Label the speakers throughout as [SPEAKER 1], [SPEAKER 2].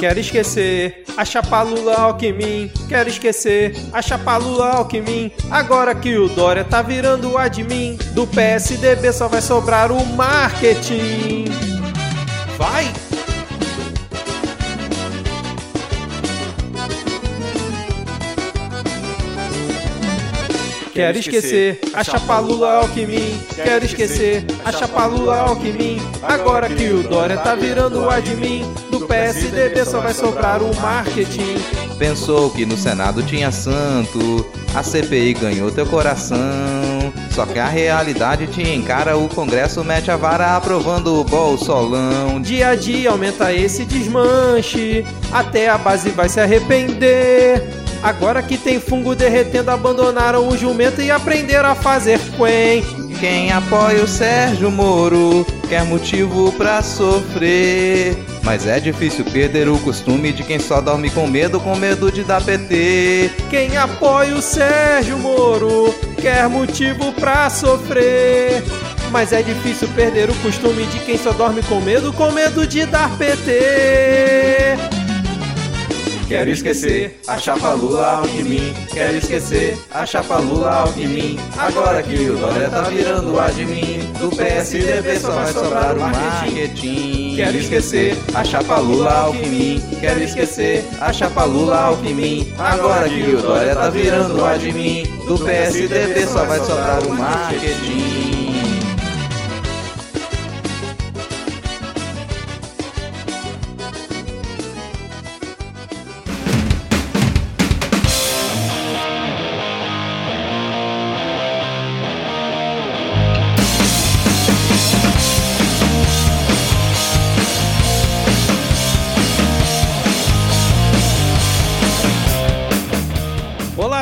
[SPEAKER 1] Quero esquecer a chapa Lula Alckmin. Quero esquecer a chapa Lula Alckmin. Agora que o Dória tá virando o admin do PSDB, só vai sobrar o marketing. Vai! Quero esquecer a chapa Lula Alckmin. Quero esquecer a chapa Lula Alckmin. Agora que o Dória tá virando o admin do PSDB, só vai sobrar o marketing.
[SPEAKER 2] Pensou que no Senado tinha santo, a CPI ganhou teu coração. Só que a realidade te encara, o Congresso mete a vara aprovando o bolsolão.
[SPEAKER 1] Dia a dia aumenta esse desmanche, até a base vai se arrepender. Agora que tem fungo derretendo, abandonaram o jumento e aprenderam a fazer quen.
[SPEAKER 2] Quem apoia o Sérgio Moro quer motivo pra sofrer. Mas é difícil perder o costume de quem só dorme com medo, com medo de dar PT.
[SPEAKER 1] Quem apoia o Sérgio Moro quer motivo pra sofrer. Mas é difícil perder o costume de quem só dorme com medo, com medo de dar PT.
[SPEAKER 3] Quero esquecer a chapa Lula Alckmin. Quero esquecer a chapa Lula Alckmin. Agora que o Dória tá virando o admin do PSDB só vai sobrar o marketing. Quero esquecer a chapa Lula Alckmin. Quero esquecer a chapa Lula Alckmin. Agora que o Dória tá virando o admin do PSDB só vai sobrar o marketing.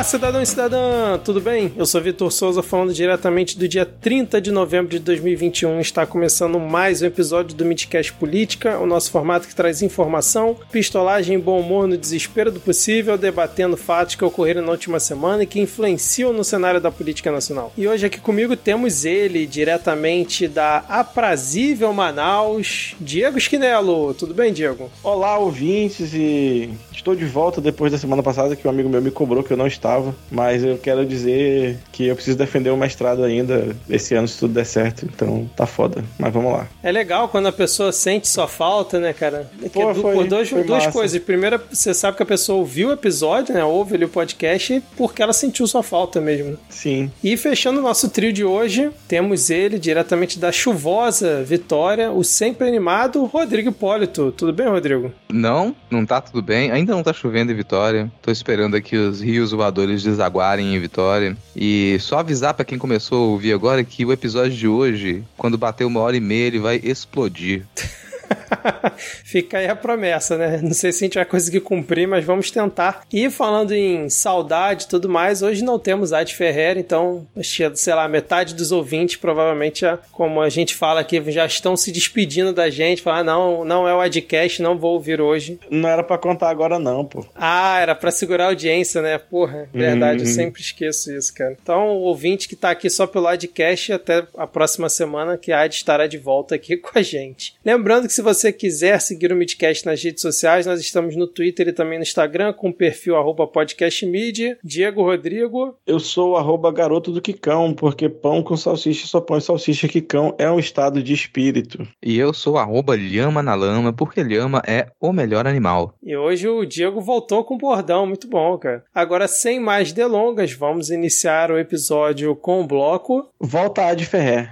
[SPEAKER 1] Cidadão e cidadã, tudo bem? Eu sou Vitor Souza, falando diretamente do dia 30 de novembro de 2021. Está começando mais um episódio do Midcast Política, o nosso formato que traz informação, pistolagem bom humor no desespero do possível, debatendo fatos que ocorreram na última semana e que influenciam no cenário da política nacional. E hoje aqui comigo temos ele, diretamente da aprazível Manaus, Diego Esquinelo. Tudo bem, Diego?
[SPEAKER 4] Olá, ouvintes, e estou de volta depois da semana passada que um amigo meu me cobrou que eu não estava mas eu quero dizer que eu preciso defender o mestrado ainda esse ano, se tudo der certo. Então tá foda. Mas vamos lá.
[SPEAKER 1] É legal quando a pessoa sente sua falta, né, cara? É Pô, foi, por dois, duas massa. coisas. Primeiro, você sabe que a pessoa ouviu o episódio, né? Ouve ali o podcast porque ela sentiu sua falta mesmo.
[SPEAKER 4] Sim.
[SPEAKER 1] E fechando o nosso trio de hoje, temos ele diretamente da chuvosa Vitória, o sempre animado Rodrigo Hipólito. Tudo bem, Rodrigo?
[SPEAKER 2] Não, não tá tudo bem. Ainda não tá chovendo em Vitória. Tô esperando aqui os rios voadores eles desaguarem em Vitória. E só avisar para quem começou a ouvir agora que o episódio de hoje, quando bater uma hora e meia, ele vai explodir.
[SPEAKER 1] Fica aí a promessa, né? Não sei se a gente vai conseguir cumprir, mas vamos tentar. E falando em saudade e tudo mais, hoje não temos Ad Ferreira, então, sei lá, metade dos ouvintes provavelmente, já, como a gente fala aqui, já estão se despedindo da gente, falar, ah, não, não é o Adcast, não vou ouvir hoje.
[SPEAKER 4] Não era para contar agora não, pô.
[SPEAKER 1] Ah, era para segurar a audiência, né? Porra, verdade, uhum. eu sempre esqueço isso, cara. Então, o ouvinte que tá aqui só pelo Adcast, até a próxima semana que a Ad estará de volta aqui com a gente. Lembrando que se você quiser seguir o Midcast nas redes sociais, nós estamos no Twitter e também no Instagram com o perfil arroba podcastmedia. Diego Rodrigo.
[SPEAKER 4] Eu sou arroba garoto do Quicão, porque pão com salsicha só põe salsicha Quicão é um estado de espírito.
[SPEAKER 2] E eu sou arroba lhama na lama, porque lhama é o melhor animal.
[SPEAKER 1] E hoje o Diego voltou com o bordão, muito bom, cara. Agora, sem mais delongas, vamos iniciar o episódio com o bloco...
[SPEAKER 4] Volta a de Ferrer.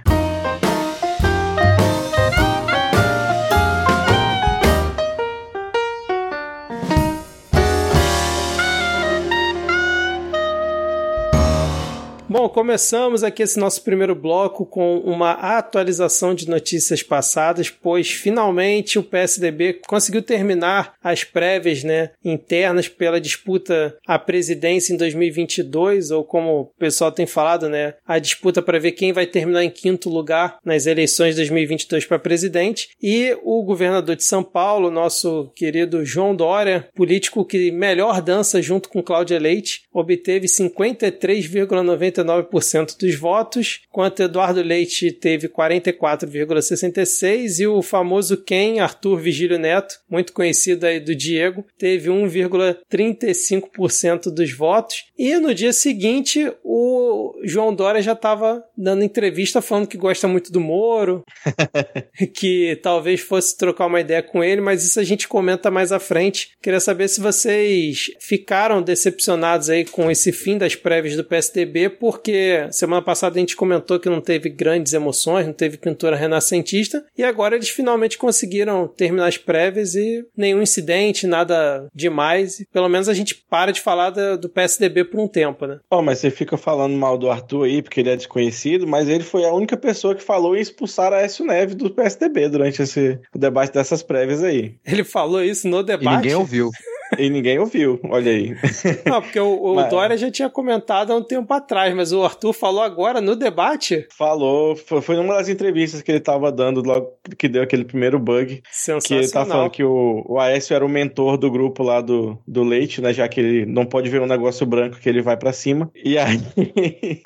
[SPEAKER 1] Bom, começamos aqui esse nosso primeiro bloco com uma atualização de notícias passadas, pois finalmente o PSDB conseguiu terminar as prévias né, internas pela disputa à presidência em 2022, ou como o pessoal tem falado, né, a disputa para ver quem vai terminar em quinto lugar nas eleições de 2022 para presidente. E o governador de São Paulo, nosso querido João Dória, político que melhor dança junto com Cláudia Leite, obteve 53,99 49% dos votos, enquanto Eduardo Leite teve 44,66% e o famoso Ken, Arthur Vigílio Neto, muito conhecido aí do Diego, teve 1,35% dos votos. E no dia seguinte, o João Dória já estava dando entrevista falando que gosta muito do Moro, que talvez fosse trocar uma ideia com ele, mas isso a gente comenta mais à frente. Queria saber se vocês ficaram decepcionados aí com esse fim das prévias do PSDB, porque semana passada a gente comentou que não teve grandes emoções, não teve pintura renascentista, e agora eles finalmente conseguiram terminar as prévias e nenhum incidente, nada demais. E pelo menos a gente para de falar do, do PSDB por um tempo, né?
[SPEAKER 4] Oh, mas você fica falando mal do Arthur aí, porque ele é desconhecido, mas ele foi a única pessoa que falou em expulsar a Aécio Neves do PSDB durante esse o debate dessas prévias aí.
[SPEAKER 1] Ele falou isso no debate.
[SPEAKER 2] E ninguém ouviu.
[SPEAKER 4] E ninguém ouviu, olha aí.
[SPEAKER 1] Não, porque o, o mas... Dória já tinha comentado há um tempo atrás, mas o Arthur falou agora no debate.
[SPEAKER 4] Falou, foi, numa das entrevistas que ele estava dando logo que deu aquele primeiro bug. Que ele tá falando que o, o Aécio era o mentor do grupo lá do, do Leite, né? Já que ele não pode ver um negócio branco que ele vai para cima. E aí.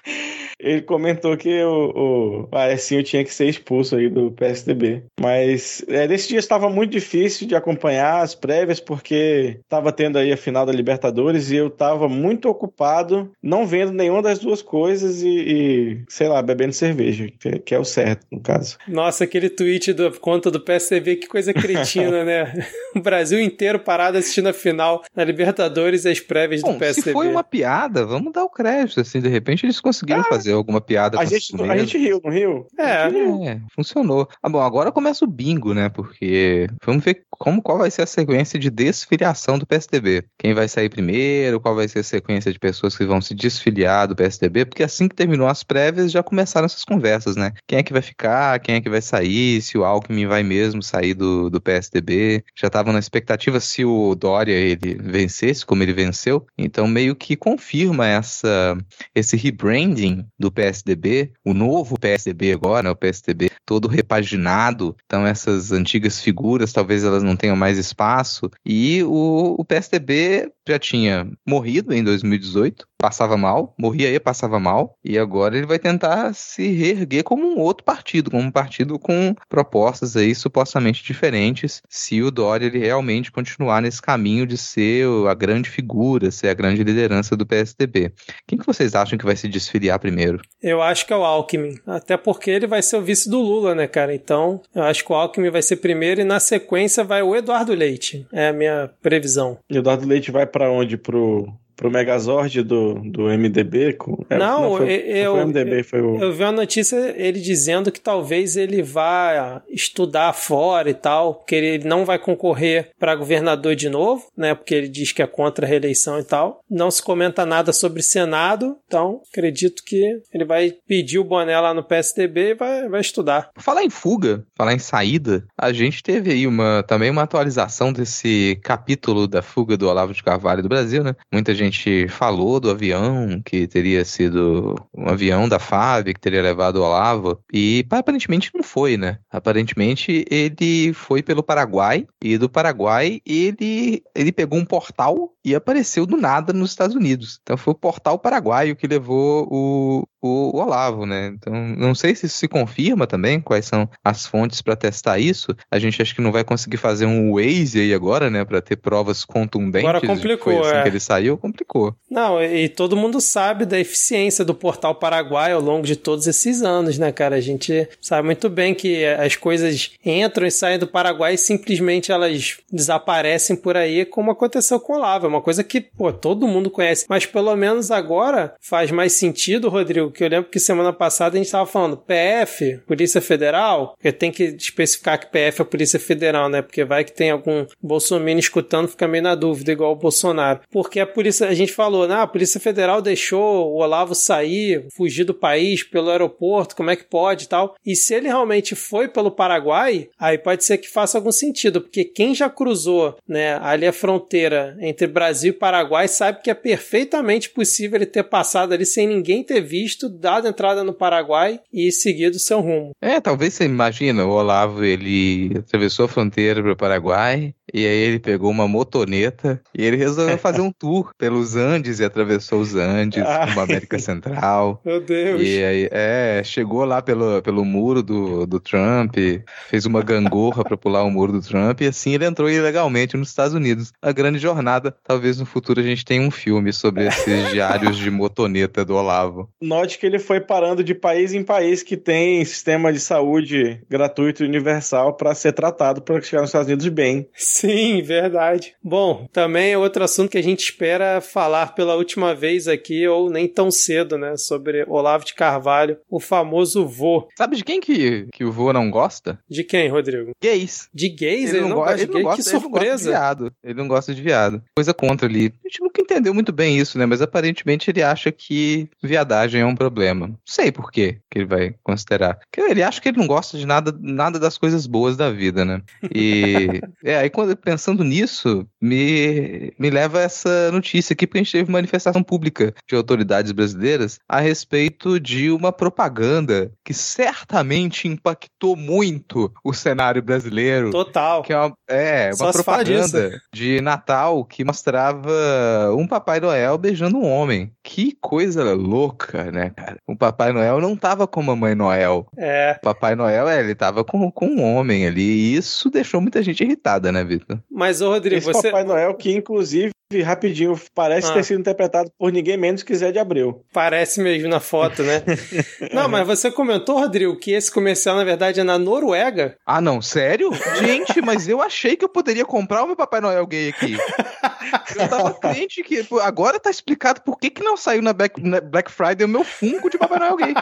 [SPEAKER 4] ele comentou que o, o Aécio tinha que ser expulso aí do PSDB. Mas é, nesse dia estava muito difícil de acompanhar as prévias, porque estava tendo aí a final da Libertadores e eu estava muito ocupado, não vendo nenhuma das duas coisas e, e sei lá, bebendo cerveja, que, que, é o certo, no caso.
[SPEAKER 1] Nossa, aquele tweet da conta do PSDB, que coisa cretina, né? O Brasil inteiro parado assistindo a final da Libertadores e as prévias Bom, do PSDB.
[SPEAKER 2] Se foi uma piada, vamos dar o crédito, assim, de repente eles conseguiram ah, fazer alguma piada.
[SPEAKER 4] A gente, a gente riu, não riu?
[SPEAKER 1] É,
[SPEAKER 2] é, funcionou. Ah, bom, agora começa o bingo, né? Porque vamos ver como qual vai ser a sequência de desfiliação do PSDB. Quem vai sair primeiro, qual vai ser a sequência de pessoas que vão se desfiliar do PSDB, porque assim que terminou as prévias já começaram essas conversas, né? Quem é que vai ficar, quem é que vai sair, se o Alckmin vai mesmo sair do, do PSDB. Já estavam na expectativa se o Dória ele vencesse, como ele venceu. Então meio que confirma essa esse rebranding do PSDB, o novo PSDB agora, né? O PSDB todo repaginado. Então essas antigas figuras talvez elas não tenham mais espaço e o o, PSDB já tinha morrido em 2018, passava mal, morria e passava mal, e agora ele vai tentar se reerguer como um outro partido, como um partido com propostas aí supostamente diferentes, se o Dória ele realmente continuar nesse caminho de ser a grande figura, ser a grande liderança do PSDB. Quem que vocês acham que vai se desfiliar primeiro?
[SPEAKER 1] Eu acho que é o Alckmin, até porque ele vai ser o vice do Lula, né, cara? Então, eu acho que o Alckmin vai ser primeiro e na sequência vai o Eduardo Leite. É a minha previsão.
[SPEAKER 4] Eduardo Leite vai para onde? Pro pro Megazord do, do MDB? Com...
[SPEAKER 1] É, não, não, foi, eu, foi o MDB, foi o... eu vi uma notícia ele dizendo que talvez ele vá estudar fora e tal, porque ele não vai concorrer para governador de novo, né? Porque ele diz que é contra a reeleição e tal. Não se comenta nada sobre Senado, então acredito que ele vai pedir o boné lá no PSDB e vai, vai estudar.
[SPEAKER 2] Falar em fuga, falar em saída, a gente teve aí uma também uma atualização desse capítulo da fuga do Olavo de Carvalho do Brasil, né? Muita gente gente falou do avião que teria sido um avião da FAB que teria levado o Olavo e aparentemente não foi, né? Aparentemente ele foi pelo Paraguai e do Paraguai ele ele pegou um portal e apareceu do nada nos Estados Unidos. Então foi o portal paraguaio que levou o, o, Olavo, né? Então não sei se isso se confirma também, quais são as fontes para testar isso. A gente acha que não vai conseguir fazer um Waze aí agora, né, para ter provas contundentes.
[SPEAKER 1] Agora complicou,
[SPEAKER 2] foi assim
[SPEAKER 1] é.
[SPEAKER 2] que ele saiu, complicou.
[SPEAKER 1] Não, e todo mundo sabe da eficiência do portal Paraguai ao longo de todos esses anos, né, cara? A gente sabe muito bem que as coisas entram e saem do Paraguai e simplesmente elas desaparecem por aí, como aconteceu com o Olavo uma coisa que, pô, todo mundo conhece. Mas pelo menos agora faz mais sentido, Rodrigo, que eu lembro que semana passada a gente estava falando PF, Polícia Federal, porque tem que especificar que PF é Polícia Federal, né? Porque vai que tem algum Bolsonaro escutando, fica meio na dúvida, igual o Bolsonaro. Porque a polícia, a gente falou, né? A Polícia Federal deixou o Olavo sair, fugir do país pelo aeroporto, como é que pode e tal. E se ele realmente foi pelo Paraguai, aí pode ser que faça algum sentido, porque quem já cruzou, né, ali a fronteira entre Brasil e Paraguai, sabe que é perfeitamente possível ele ter passado ali sem ninguém ter visto, dado entrada no Paraguai e seguido seu rumo.
[SPEAKER 2] É, talvez você imagina, o Olavo ele atravessou a fronteira para o Paraguai, e aí ele pegou uma motoneta e ele resolveu fazer um tour pelos Andes e atravessou os Andes, como a América Central.
[SPEAKER 1] Meu Deus.
[SPEAKER 2] E aí, é, chegou lá pelo, pelo muro do, do Trump, fez uma gangorra pra pular o muro do Trump, e assim ele entrou ilegalmente nos Estados Unidos. A grande jornada, talvez no futuro a gente tenha um filme sobre esses diários de motoneta do Olavo.
[SPEAKER 4] Note que ele foi parando de país em país que tem sistema de saúde gratuito e universal para ser tratado para chegar nos Estados Unidos bem.
[SPEAKER 1] Sim, verdade. Bom, também é outro assunto que a gente espera falar pela última vez aqui, ou nem tão cedo, né? Sobre Olavo de Carvalho, o famoso vô.
[SPEAKER 2] Sabe de quem que, que o vô não gosta?
[SPEAKER 1] De quem, Rodrigo?
[SPEAKER 2] Gays.
[SPEAKER 1] De gays?
[SPEAKER 2] Ele,
[SPEAKER 1] Ele,
[SPEAKER 2] não,
[SPEAKER 1] não
[SPEAKER 2] go-
[SPEAKER 1] gosta de gay?
[SPEAKER 2] gosta,
[SPEAKER 1] que
[SPEAKER 2] ele não gosta de
[SPEAKER 1] surpresa.
[SPEAKER 2] viado. Ele não gosta de viado. Coisa contra ali. A gente nunca entendeu muito bem isso, né? Mas aparentemente ele acha que viadagem é um problema. Não sei por quê que ele vai considerar. Porque ele acha que ele não gosta de nada, nada das coisas boas da vida, né? E é, aí quando pensando nisso, me, me leva a essa notícia aqui, porque a gente teve manifestação pública de autoridades brasileiras a respeito de uma propaganda que certamente impactou muito o cenário brasileiro.
[SPEAKER 1] Total.
[SPEAKER 2] Que é uma, é, uma propaganda de Natal que mostrava um Papai Noel beijando um homem. Que coisa louca, né, cara? O Papai Noel não tava com a Mamãe Noel.
[SPEAKER 1] É,
[SPEAKER 2] O Papai Noel, é, ele tava com, com um homem ali. E isso deixou muita gente irritada, né, Vitor?
[SPEAKER 1] mas ô Rodrigo,
[SPEAKER 4] Esse
[SPEAKER 1] você
[SPEAKER 4] Papai Noel que, inclusive, rapidinho, parece
[SPEAKER 1] Ah.
[SPEAKER 4] ter sido interpretado por ninguém menos que Zé de Abreu.
[SPEAKER 1] parece mesmo na foto, né? Não, mas você comentou, Rodrigo, que esse comercial, na verdade, é na Noruega.
[SPEAKER 2] Ah, não, sério? Gente, mas eu achei que eu poderia comprar o meu Papai Noel gay aqui. Eu tava crente que agora tá explicado por que, que não saiu na Black, na Black Friday o meu Funko de Papai Noel gay.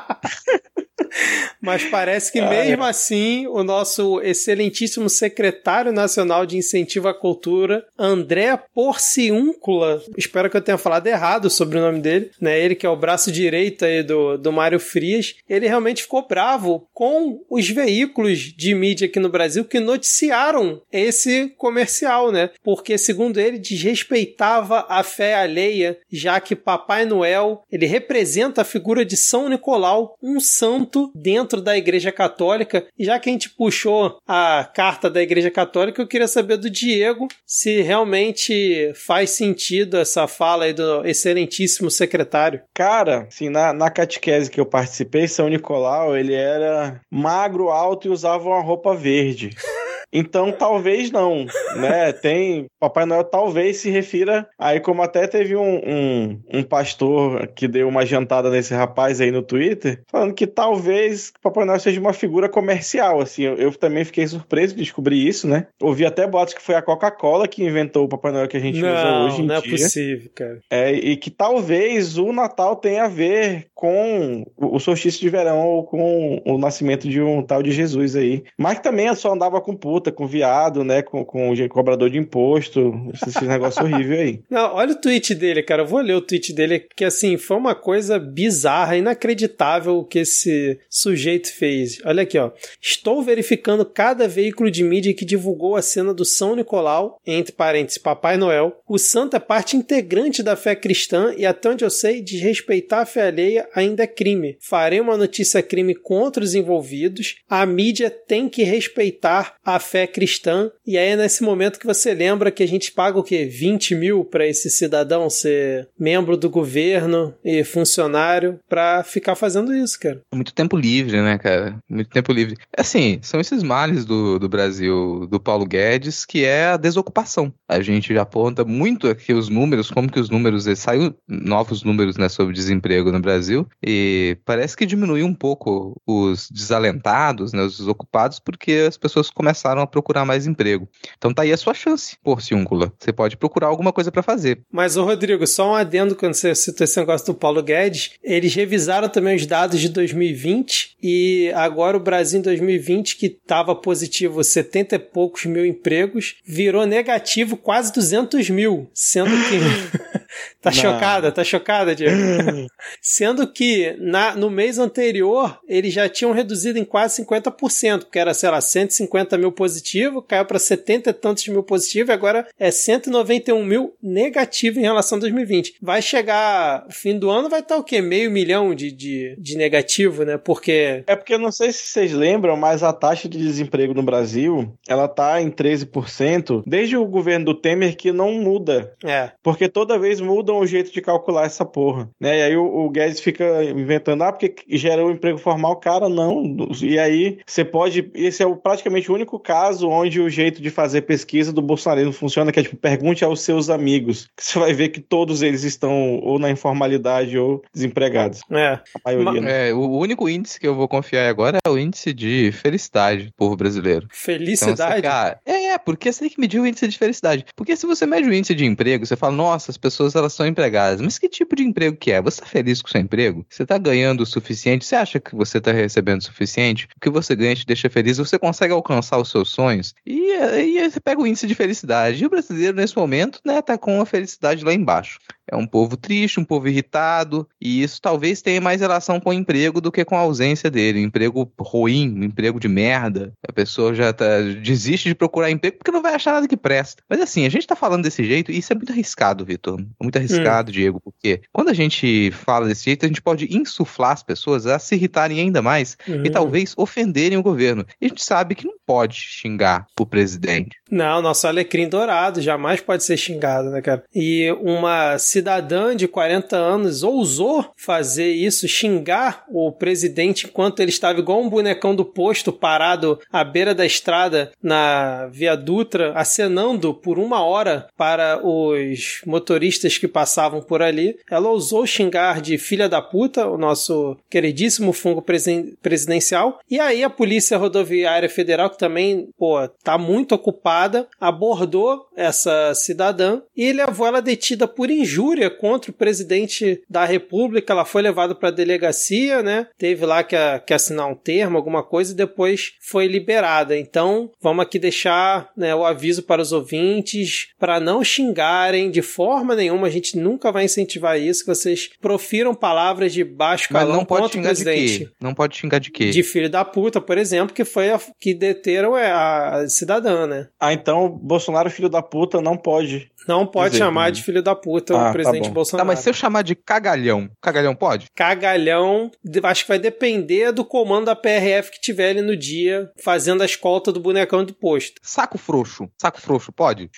[SPEAKER 1] Mas parece que
[SPEAKER 4] Ah,
[SPEAKER 1] mesmo assim, o nosso excelentíssimo secretário nacional de incentivo à cultura, André Porciúncula, espero que eu tenha falado errado sobre o nome dele, né? Ele que é o braço direito aí do, do Mário Frias, ele realmente ficou bravo com os veículos de mídia aqui no Brasil que noticiaram esse comercial, né? Porque, segundo ele, desrespeitava a fé alheia, já que Papai Noel, ele representa a figura de São Nicolau, um santo dentro da Igreja Católica. E já que a gente puxou a carta da Igreja Católica, eu queria saber do Diego se realmente faz sentido essa fala aí do excelentíssimo secretário.
[SPEAKER 4] Cara, assim, na, na catequese que eu participei, São Nicolau, ele era magro, alto e usava uma roupa verde. Então, talvez não, né? Tem. Papai Noel talvez se refira. Aí, como até teve um, um, um pastor que deu uma jantada nesse rapaz aí no Twitter, falando que talvez Papai Noel seja uma figura comercial. Assim, eu, eu também fiquei surpreso de descobrir isso, né? Ouvi até boatos que foi a Coca-Cola que inventou o Papai Noel que a gente usa
[SPEAKER 1] Não,
[SPEAKER 4] hoje em
[SPEAKER 1] não é
[SPEAKER 4] dia.
[SPEAKER 1] possível, cara.
[SPEAKER 4] É, e que talvez o Natal tenha a ver com o o solstício de verão ou com o nascimento de um tal de Jesus aí. Mas que também só andava com puta, com viado, né? Com, com gente- cobrador de imposto. Esse negócio horrível aí.
[SPEAKER 1] Não, olha o tweet dele, cara. Eu vou ler o tweet dele, que assim, foi uma coisa bizarra, inacreditável o que esse sujeito fez. Olha aqui, ó. Estou verificando cada veículo de mídia que divulgou a cena do São Nicolau, entre parênteses, Papai Noel. O santo é parte integrante da fé cristã e, até onde eu sei, desrespeitar a fé alheia ainda é crime. Farei uma notícia crime contra os envolvidos. A mídia tem que respeitar a fé cristã. E aí é nesse momento que você lembra que a gente paga o quê? 20 mil para esse cidadão ser membro do governo e funcionário para ficar fazendo isso, cara.
[SPEAKER 2] Muito tempo livre, né, cara? Muito tempo livre. Assim, são esses males do, do Brasil, do Paulo Guedes, que é a desocupação. A gente já aponta muito aqui os números, como que os números, eh, saiu novos números, né, sobre desemprego no Brasil, e parece que diminuiu um pouco os desalentados, né, os desocupados, porque as pessoas começaram a procurar mais emprego. Então tá aí a sua chance, porciúncula. Você pode procurar alguma coisa pra fazer.
[SPEAKER 1] Mas, ô Rodrigo, só um adendo quando você citou esse negócio do Paulo Guedes. Eles revisaram também os dados de 2020 e agora o Brasil em 2020, que estava positivo 70 e poucos mil empregos, virou negativo quase 200 mil, sendo que Tá chocada? Tá chocada, Diego? Sendo que na, no mês anterior eles já tinham reduzido em quase 50%, porque era, sei lá, 150 mil positivo, caiu para 70 e tantos mil positivo e agora é 191 mil negativo em relação a 2020. Vai chegar fim do ano, vai estar o quê? Meio milhão de, de, de negativo, né? Porque.
[SPEAKER 4] É porque eu não sei se vocês lembram, mas a taxa de desemprego no Brasil ela tá em 13% desde o governo do Temer que não muda.
[SPEAKER 1] É.
[SPEAKER 4] Porque toda vez mudam o jeito de calcular essa porra. Né? E aí o, o Guedes fica inventando, ah, porque gerou emprego formal, cara, não. E aí você pode. Esse é praticamente o único caso onde o jeito de fazer pesquisa do bolsonarismo funciona, que é tipo, pergunte aos seus amigos. Que você vai ver que todos eles estão ou na informalidade ou desempregados.
[SPEAKER 1] É.
[SPEAKER 4] A maioria. né?
[SPEAKER 2] É, o único índice que eu vou confiar agora é o índice de felicidade do povo brasileiro. Então,
[SPEAKER 1] Felicidade.
[SPEAKER 2] você, cara, é, porque você tem que medir o índice de felicidade. Porque se você mede o índice de emprego, você fala, nossa, as pessoas elas são empregadas. Mas que tipo de emprego que é? Você tá feliz com o seu emprego? Você tá ganhando o suficiente? Você acha que você tá recebendo o suficiente? O que você ganha te deixa feliz? Você consegue alcançar os seus sonhos? E, aí você pega o índice de felicidade. E o brasileiro, nesse momento, né, tá com a felicidade lá embaixo. É um povo triste, um povo irritado, e isso talvez tenha mais relação com o emprego do que com a ausência dele. Um emprego ruim, um emprego de merda. A pessoa já tá, desiste de procurar emprego porque não vai achar nada que presta. Mas assim, a gente tá falando desse jeito, e isso é muito arriscado, Vitor. É muito arriscado, Diego, porque quando a gente fala desse jeito, a gente pode insuflar as pessoas a se irritarem ainda mais
[SPEAKER 1] Uhum.
[SPEAKER 2] e talvez ofenderem o governo. E a gente sabe que não pode xingar o presidente.
[SPEAKER 1] Não, nosso alecrim dourado jamais pode ser xingado, né, cara? E uma cidadã de 40 anos ousou fazer isso, xingar o presidente enquanto ele estava igual um bonecão do posto parado à beira da estrada na Via Dutra, acenando por uma hora para os motoristas que passavam por ali. Ela ousou xingar de filha da puta o nosso queridíssimo fungo presen- presidencial. E aí a Polícia Rodoviária Federal, que também, pô, tá muito ocupada, abordou essa cidadã e levou ela detida por injúria contra o presidente da República. Ela foi levada para a delegacia, né? Teve lá que, a- que assinar um termo, alguma coisa, e depois foi liberada. Então, vamos aqui deixar né, o aviso para os ouvintes para não xingarem de forma nenhuma. A gente nunca vai incentivar isso, que vocês profiram palavras de baixo
[SPEAKER 2] Mas
[SPEAKER 1] calão
[SPEAKER 2] não pode
[SPEAKER 1] contra o
[SPEAKER 2] xingar de
[SPEAKER 1] presidente
[SPEAKER 2] quê? Não pode xingar de quê?
[SPEAKER 1] de filho da puta, por exemplo, que foi a, que deteram é, a cidadã, né?
[SPEAKER 4] Ah, então Bolsonaro, filho da puta, não pode.
[SPEAKER 1] Não pode
[SPEAKER 4] Dizer,
[SPEAKER 1] chamar
[SPEAKER 4] hum.
[SPEAKER 1] de filho da puta
[SPEAKER 4] Ah, tá
[SPEAKER 1] o presidente
[SPEAKER 4] bom.
[SPEAKER 1] Bolsonaro.
[SPEAKER 2] Tá, mas se eu chamar de cagalhão, cagalhão pode?
[SPEAKER 1] Cagalhão, acho que vai depender do comando da PRF que tiver ali no dia, fazendo a escolta do bonecão do posto.
[SPEAKER 2] Saco frouxo. Saco frouxo pode?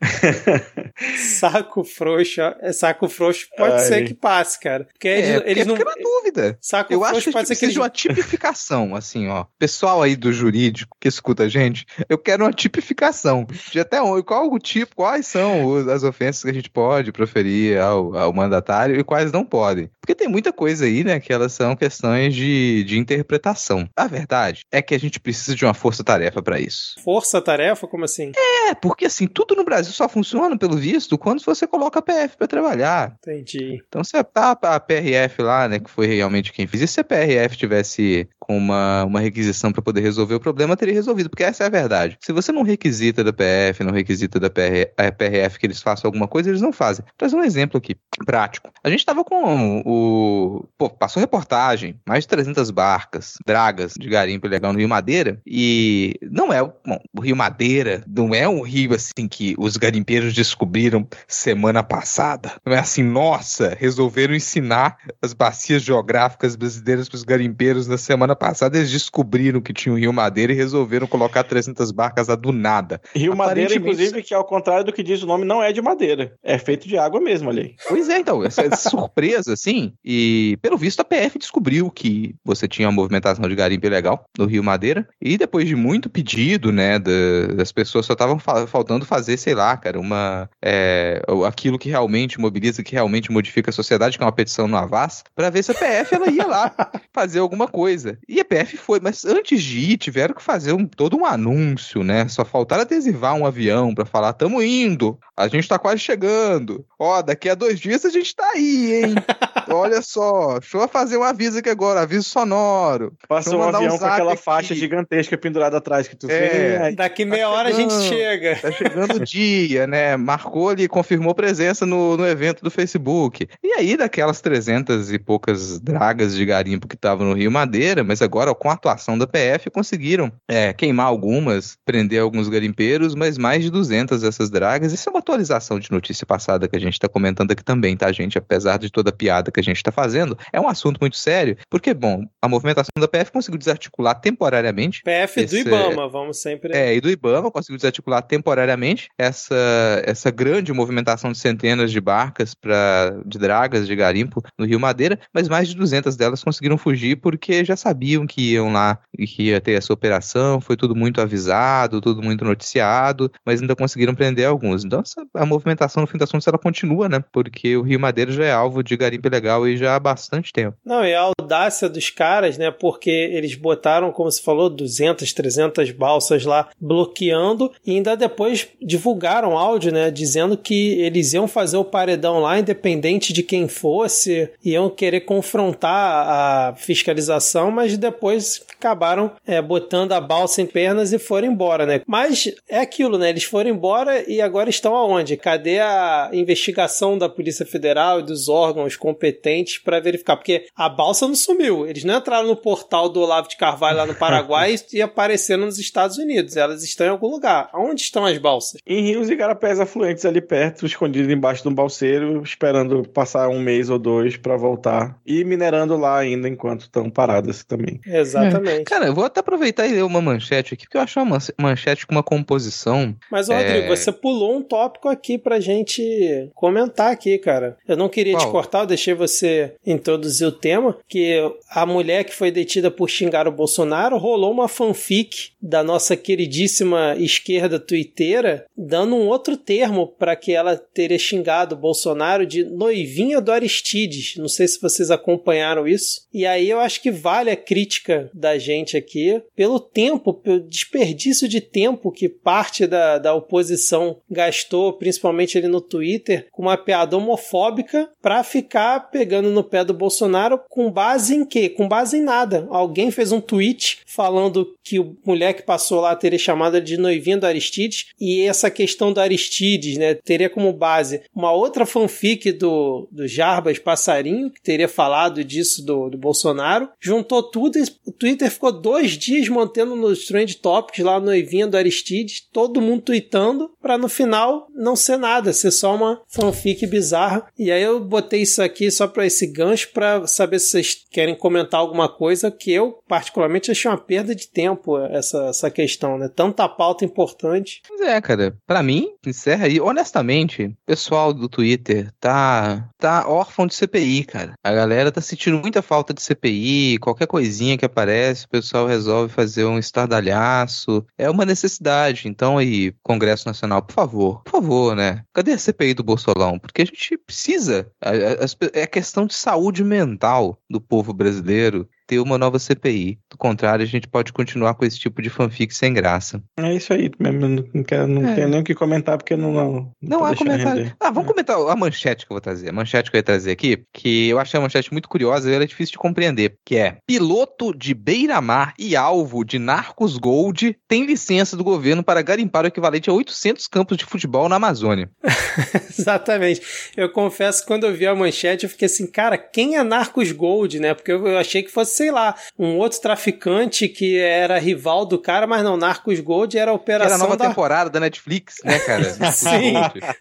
[SPEAKER 1] Saco frouxo, é saco frouxo pode
[SPEAKER 4] Ai.
[SPEAKER 1] ser que passe, cara. Porque eles,
[SPEAKER 2] é, porque
[SPEAKER 1] eles não.
[SPEAKER 2] na dúvida.
[SPEAKER 1] Saco
[SPEAKER 2] Eu acho que
[SPEAKER 1] pode ser que
[SPEAKER 2] precisa de uma tipificação, assim, ó. Pessoal aí do jurídico que escuta a gente, eu quero uma tipificação de até onde, qual o tipo, quais são as ofensas que a gente pode proferir ao, ao mandatário e quais não podem. Porque tem muita coisa aí, né, que elas são questões de, de interpretação. A verdade é que a gente precisa de uma força-tarefa para isso.
[SPEAKER 1] Força-tarefa? Como assim?
[SPEAKER 2] É, porque assim, tudo no Brasil só funciona, pelo visto, quando você coloca a PF para trabalhar.
[SPEAKER 1] Entendi.
[SPEAKER 2] Então, a, tá a PRF lá, né, que foi realmente quem fez, e se a PRF tivesse com uma, uma requisição para poder resolver o problema, teria resolvido, porque essa é a verdade. Se você não requisita da PF, não requisita da PR, PRF que eles façam alguma coisa, eles não fazem. Vou trazer um exemplo aqui, prático. A gente tava com o. Pô, passou reportagem, mais de 300 barcas, dragas de garimpo ilegal no Rio Madeira, e não é. Bom, o Rio Madeira não é um rio assim que os garimpeiros descobriram semana passada. Não é assim, nossa, resolveram ensinar as bacias geográficas brasileiras para os garimpeiros na semana passada. Eles descobriram que tinha o Rio Madeira e resolveram colocar 300 barcas lá do nada.
[SPEAKER 4] Rio Madeira, inclusive, que ao contrário do que diz o nome, não é de madeira. É feito de água mesmo ali.
[SPEAKER 2] Pois é, então, essa, essa surpresa, assim, e pelo visto a PF descobriu que você tinha uma movimentação de garimpo ilegal no Rio Madeira, e depois de muito pedido, né, da- das pessoas só estavam fa- faltando fazer, sei lá, cara, uma, é, aquilo que realmente mobiliza, que realmente modifica a sociedade, que é uma petição no Avaz, pra ver se a PF, ela ia lá fazer alguma coisa. E a PF foi, mas antes de ir, tiveram que fazer um- todo um anúncio, né, só faltaram adesivar um avião pra falar, tamo indo, a gente tá quase chegando, ó, daqui a dois dias a gente tá aí, hein. olha só, deixa eu fazer um aviso aqui agora, aviso sonoro.
[SPEAKER 4] Passa um avião um com aquela aqui. faixa gigantesca pendurada atrás que tu
[SPEAKER 1] é, fez. Daqui meia tá hora chegando, a gente chega.
[SPEAKER 2] Tá chegando o dia, né? Marcou ali, confirmou presença no, no evento do Facebook. E aí, daquelas 300 e poucas dragas de garimpo que estavam no Rio Madeira, mas agora com a atuação da PF conseguiram é, queimar algumas, prender alguns garimpeiros, mas mais de 200 dessas dragas. Isso é uma atualização de notícia passada que a gente está comentando aqui também, tá, gente? Apesar de toda a piada que a gente está fazendo, é um assunto muito sério, porque, bom, a movimentação da PF conseguiu desarticular temporariamente.
[SPEAKER 1] PF esse, do Ibama, vamos sempre.
[SPEAKER 2] É, e do Ibama conseguiu desarticular temporariamente essa, essa grande movimentação de centenas de barcas pra, de dragas de garimpo no Rio Madeira, mas mais de 200 delas conseguiram fugir porque já sabiam que iam lá e que ia ter essa operação, foi tudo muito avisado, tudo muito noticiado, mas ainda conseguiram prender alguns. Então, essa, a movimentação, no fim das contas, ela continua, né? Porque o Rio Madeira já é alvo de garimpo ilegal e já há bastante tempo.
[SPEAKER 1] Não, e a audácia dos caras, né? Porque eles botaram, como se falou, 200, 300 balsas lá bloqueando e ainda depois divulgaram áudio, né? Dizendo que eles iam fazer o paredão lá, independente de quem fosse, iam querer confrontar a fiscalização, mas depois acabaram é, botando a balsa em pernas e foram embora, né? Mas é aquilo, né? Eles foram embora e agora estão aonde? Cadê a investigação da Polícia Federal e dos órgãos competentes para verificar? Porque a balsa não sumiu. Eles não entraram no portal do Olavo de Carvalho lá no Paraguai e apareceram nos Estados Unidos. Elas estão em algum lugar. Aonde estão as balsas?
[SPEAKER 4] Em rios e garapés afluentes ali perto, escondidos embaixo de um balseiro, esperando passar um mês ou dois para voltar e minerando lá ainda enquanto estão paradas também.
[SPEAKER 1] Exatamente. É.
[SPEAKER 2] Cara, eu vou até aproveitar e ler uma manchete aqui, porque eu acho uma manchete com uma composição.
[SPEAKER 1] Mas, Rodrigo, é... você pulou um tópico aqui pra gente comentar aqui, cara. Eu não queria Qual? te cortar, eu deixei você introduzir o tema, que a mulher que foi detida por xingar o Bolsonaro rolou uma fanfic da nossa queridíssima esquerda twitteira, dando um outro termo para que ela teria xingado o Bolsonaro de noivinha do Aristides. Não sei se vocês acompanharam isso. E aí eu acho que vale a crítica da gente aqui pelo tempo, pelo desperdício de tempo que parte da, da oposição gastou, principalmente ali no Twitter, com uma piada homofóbica para ficar pegando no pé do Bolsonaro com base em quê? Com base em nada. Alguém fez um tweet falando que o mulher que passou lá teria chamado de noivinha do Aristides e essa questão do Aristides, né, teria como base uma outra fanfic do, do Jarbas Passarinho, que teria falado disso do, do Bolsonaro, juntou tudo e o Twitter ficou dois dias mantendo nos Trend Topics lá noivinha do Aristides, todo mundo tweetando, para no final não ser nada, ser só uma fanfic bizarra. E aí eu botei isso aqui só para esse gancho para saber se vocês querem comentar alguma coisa que eu particularmente achei uma perda de tempo essa, essa questão, né? Tanta pauta importante.
[SPEAKER 2] Pois é, cara. Para mim, encerra aí. Honestamente, o pessoal do Twitter tá tá órfão de CPI, cara. A galera tá sentindo muita falta de CPI, qualquer coisinha que aparece, o pessoal resolve fazer um estardalhaço. É uma necessidade. Então aí, Congresso Nacional, por favor, por favor, né? Cadê a CPI do Bolsolão? Porque a gente precisa. É questão de saúde mental do povo brasileiro ter uma nova CPI. Do contrário, a gente pode continuar com esse tipo de fanfic sem graça.
[SPEAKER 4] É isso aí, não, quero, não é. tenho nem o que comentar, porque não. Não,
[SPEAKER 2] não há comentário. Ah, vamos é. comentar a manchete que eu vou trazer. A manchete que eu ia trazer aqui, que eu achei a manchete muito curiosa e ela é difícil de compreender. Que é: piloto de beira-mar e alvo de Narcos Gold tem licença do governo para garimpar o equivalente a 800 campos de futebol na Amazônia.
[SPEAKER 1] Exatamente. Eu confesso que quando eu vi a manchete, eu fiquei assim, cara, quem é Narcos Gold, né? Porque eu achei que fosse sei lá, um outro traficante que era rival do cara, mas não, Narcos Gold era a operação.
[SPEAKER 2] Era a nova
[SPEAKER 1] da...
[SPEAKER 2] temporada da Netflix, né, cara?
[SPEAKER 1] Sim,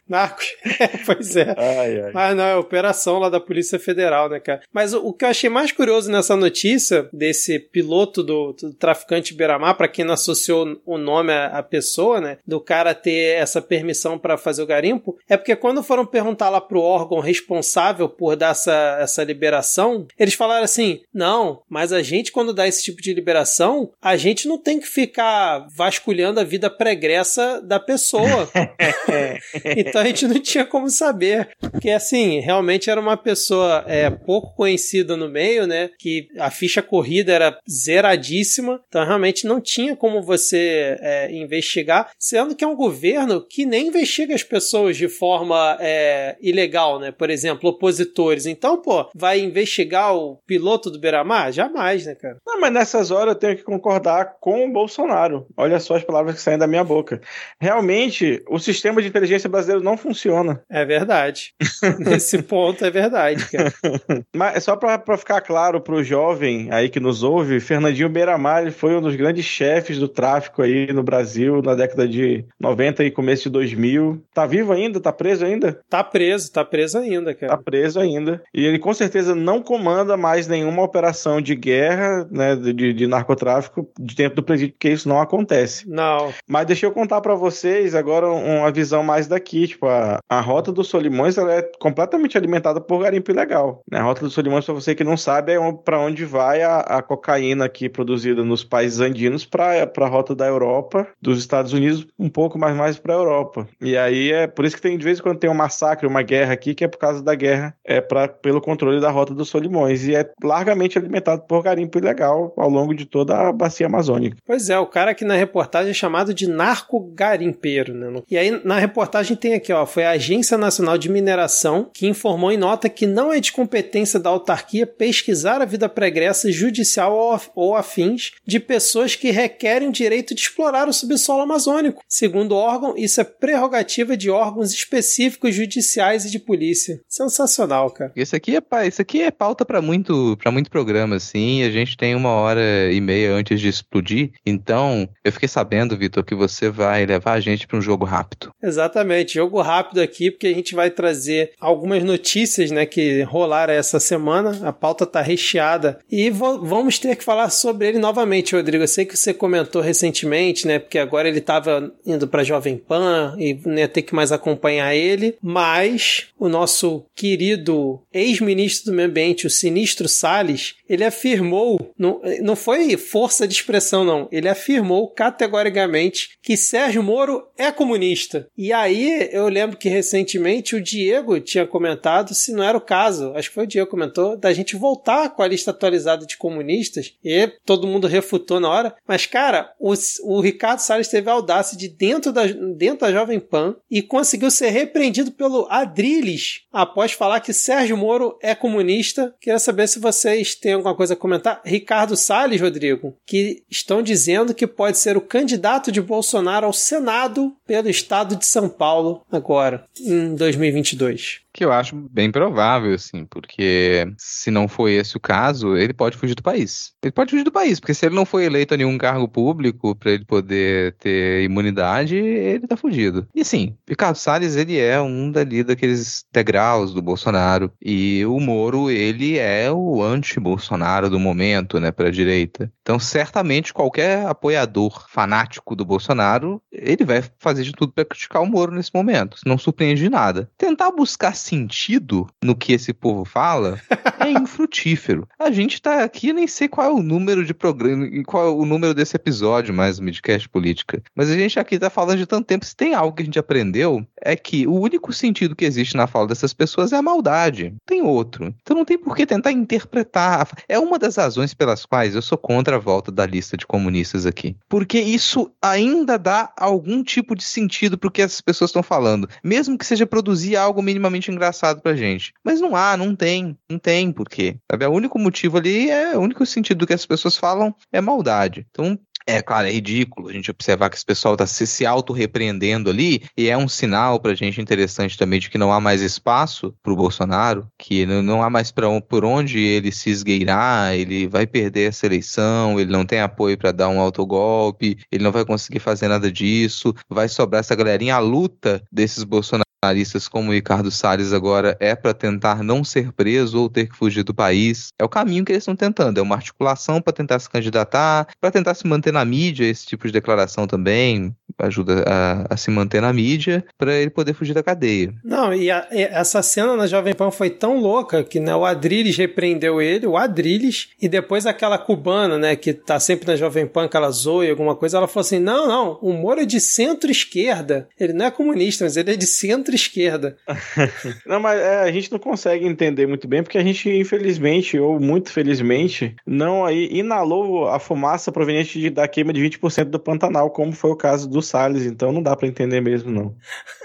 [SPEAKER 1] Narcos. É, pois é. Ai, ai. Mas não, é a operação lá da Polícia Federal, né, cara? Mas o, o que eu achei mais curioso nessa notícia, desse piloto do, do traficante Beramar, para quem não associou o nome à, à, pessoa, né, do cara ter essa permissão para fazer o garimpo, é porque quando foram perguntar lá pro órgão responsável por dar essa, essa liberação, eles falaram assim: não, Mas a gente, quando dá esse tipo de liberação, a gente não tem que ficar vasculhando a vida pregressa da pessoa. então a gente não tinha como saber. Porque, assim, realmente era uma pessoa é, pouco conhecida no meio, né? Que a ficha corrida era zeradíssima. Então, realmente não tinha como você é, investigar. Sendo que é um governo que nem investiga as pessoas de forma é, ilegal, né? Por exemplo, opositores. Então, pô, vai investigar o piloto do Beramar? Jamais, né, cara?
[SPEAKER 4] Não, mas nessas horas eu tenho que concordar com o Bolsonaro. Olha só as palavras que saem da minha boca. Realmente, o sistema de inteligência brasileiro não funciona.
[SPEAKER 1] É verdade. Nesse ponto é verdade, cara.
[SPEAKER 4] mas é só pra, pra ficar claro pro jovem aí que nos ouve, Fernandinho Beiramar foi um dos grandes chefes do tráfico aí no Brasil na década de 90 e começo de 2000. Tá vivo ainda? Tá preso ainda?
[SPEAKER 1] Tá preso, tá preso ainda, cara.
[SPEAKER 4] Tá preso ainda. E ele com certeza não comanda mais nenhuma operação de guerra, né, de, de narcotráfico de tempo do presídio, porque isso não acontece.
[SPEAKER 1] Não.
[SPEAKER 4] Mas deixa eu contar para vocês agora uma visão mais daqui, tipo, a, a Rota dos Solimões, ela é completamente alimentada por garimpo ilegal. Né? A Rota dos Solimões, para você que não sabe, é para onde vai a, a, cocaína aqui produzida nos países andinos para a rota da Europa, dos Estados Unidos, um pouco mais mais para a Europa. E aí é por isso que tem de vez em quando tem um massacre, uma guerra aqui, que é por causa da guerra, é para pelo controle da Rota dos Solimões e é largamente alimentado por garimpo ilegal ao longo de toda a bacia amazônica.
[SPEAKER 1] Pois é, o cara aqui na reportagem é chamado de narco-garimpeiro, né? E aí na reportagem tem aqui, ó, foi a Agência Nacional de Mineração que informou em nota que não é de competência da autarquia pesquisar a vida pregressa judicial ou afins de pessoas que requerem o direito de explorar o subsolo amazônico. Segundo o órgão, isso é prerrogativa de órgãos específicos judiciais e de polícia. Sensacional, cara.
[SPEAKER 2] Isso aqui é, isso aqui é pauta para muito, pra muito programa, assim. A gente tem uma hora e meia antes de explodir. Então, eu fiquei sabendo, Vitor, que você vai levar a gente para um jogo rápido.
[SPEAKER 1] Exatamente, jogo rápido aqui, porque a gente vai trazer algumas notícias, né, que rolaram essa semana. A pauta tá recheada e vamos ter que falar sobre ele novamente, Rodrigo. Eu sei que você comentou recentemente, né, porque agora ele estava indo para Jovem Pan e não ia ter que mais acompanhar ele, mas o nosso querido ex-ministro do Meio Ambiente, o Sinistro Salles, ele afirmou, não, não foi força de expressão não, ele afirmou categoricamente que Sérgio Moro é comunista. E aí eu lembro que recentemente o Diego tinha comentado, se não era o caso, acho que foi o Diego que comentou, da gente voltar com a lista atualizada de comunistas, e todo mundo refutou na hora, mas cara, o, o Ricardo Salles teve a audácia de dentro da, dentro da Jovem Pan e conseguiu ser repreendido pelo Adriles após falar que Sérgio Moro é comunista. Queria saber se vocês têm alguma coisa a comentar. Ricardo Salles, Rodrigo, que estão dizendo que pode ser o candidato de Bolsonaro ao Senado pelo estado de São Paulo agora, em 2022
[SPEAKER 2] que eu acho bem provável, assim, porque se não for esse o caso, ele pode fugir do país. Ele pode fugir do país, porque se ele não foi eleito a nenhum cargo público para ele poder ter imunidade, ele tá fugido. E sim, Ricardo Salles, ele é um dali daqueles degraus do Bolsonaro, e o Moro, ele é o anti-Bolsonaro do momento, né, pra direita. Então, certamente, qualquer apoiador fanático do Bolsonaro, ele vai fazer de tudo para criticar o Moro nesse momento. Não surpreende de nada. Tentar buscar sentido no que esse povo fala é infrutífero. A gente tá aqui, nem sei qual é o número de programa, qual é o número desse episódio mais do Midcast Política, mas a gente aqui tá falando de tanto tempo. Se tem algo que a gente aprendeu, é que o único sentido que existe na fala dessas pessoas é a maldade. Tem outro. Então não tem por que tentar interpretar. É uma das razões pelas quais eu sou contra a volta da lista de comunistas aqui. Porque isso ainda dá algum tipo de sentido pro que essas pessoas estão falando. Mesmo que seja produzir algo minimamente engraçado pra gente. Mas não há, não tem. Não tem porquê. Sabe? O único motivo ali é. O único sentido do que as pessoas falam é maldade. Então, é, claro, é ridículo a gente observar que esse pessoal está se, se auto-repreendendo ali, e é um sinal para a gente interessante também de que não há mais espaço para o Bolsonaro, que não, não há mais pra, por onde ele se esgueirar, ele vai perder essa eleição, ele não tem apoio para dar um autogolpe, ele não vai conseguir fazer nada disso, vai sobrar essa galerinha. A luta desses bolsonaristas bolsonaristas como Ricardo Salles agora é para tentar não ser preso ou ter que fugir do país. É o caminho que eles estão tentando. É uma articulação para tentar se candidatar, para tentar se manter na mídia, esse tipo de declaração também ajuda a, a se manter na mídia para ele poder fugir da cadeia.
[SPEAKER 1] Não, e, a, e, essa cena na Jovem Pan foi tão louca que né, o Adriles repreendeu ele, o Adriles, e depois aquela cubana, né, que tá sempre na Jovem Pan, aquela Zoe, alguma coisa, ela falou assim: não, não, o Moro é de centro-esquerda. Ele não é comunista, mas ele é de centro-esquerda.
[SPEAKER 4] não, mas é, a gente não consegue entender muito bem, porque a gente, infelizmente, ou muito felizmente, não aí inalou a fumaça proveniente de, da queima de 20% do Pantanal, como foi o caso do Salles, então não dá para entender mesmo, não.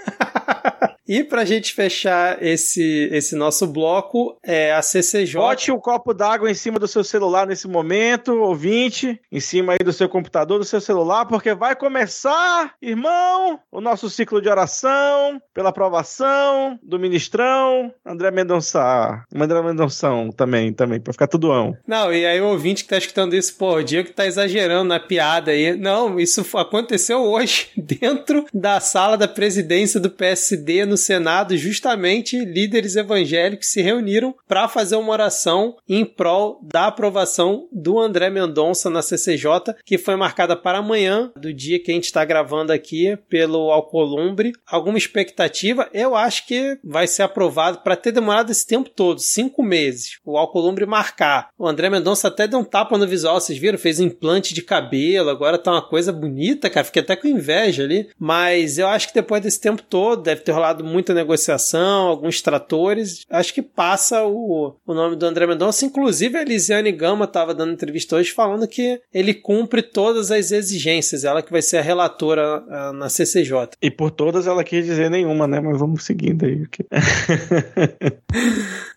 [SPEAKER 1] E pra gente fechar esse, esse nosso bloco, é a CCJ.
[SPEAKER 4] Bote um copo d'água em cima do seu celular nesse momento, ouvinte, em cima aí do seu computador, do seu celular, porque vai começar, irmão, o nosso ciclo de oração, pela aprovação do ministrão, André Mendonça. André Mendonção também, também, pra ficar tudo ão.
[SPEAKER 1] Não, e aí o ouvinte que tá escutando isso, pô, o Diego tá exagerando na piada aí. Não, isso aconteceu hoje, dentro da sala da presidência do PSD no no Senado, justamente líderes evangélicos se reuniram para fazer uma oração em prol da aprovação do André Mendonça na CCJ, que foi marcada para amanhã, do dia que a gente está gravando aqui, pelo Alcolumbre. Alguma expectativa? Eu acho que vai ser aprovado para ter demorado esse tempo todo cinco meses. O Alcolumbre marcar. O André Mendonça até deu um tapa no visual, vocês viram? Fez implante de cabelo, agora tá uma coisa bonita, cara. Fiquei até com inveja ali. Mas eu acho que depois desse tempo todo, deve ter rolado muita negociação, alguns tratores. Acho que passa o, o nome do André Mendonça. Inclusive, a Elisiane Gama estava dando entrevista hoje falando que ele cumpre todas as exigências. Ela que vai ser a relatora a, na CCJ.
[SPEAKER 4] E por todas ela quis dizer nenhuma, né? Mas vamos seguindo aí.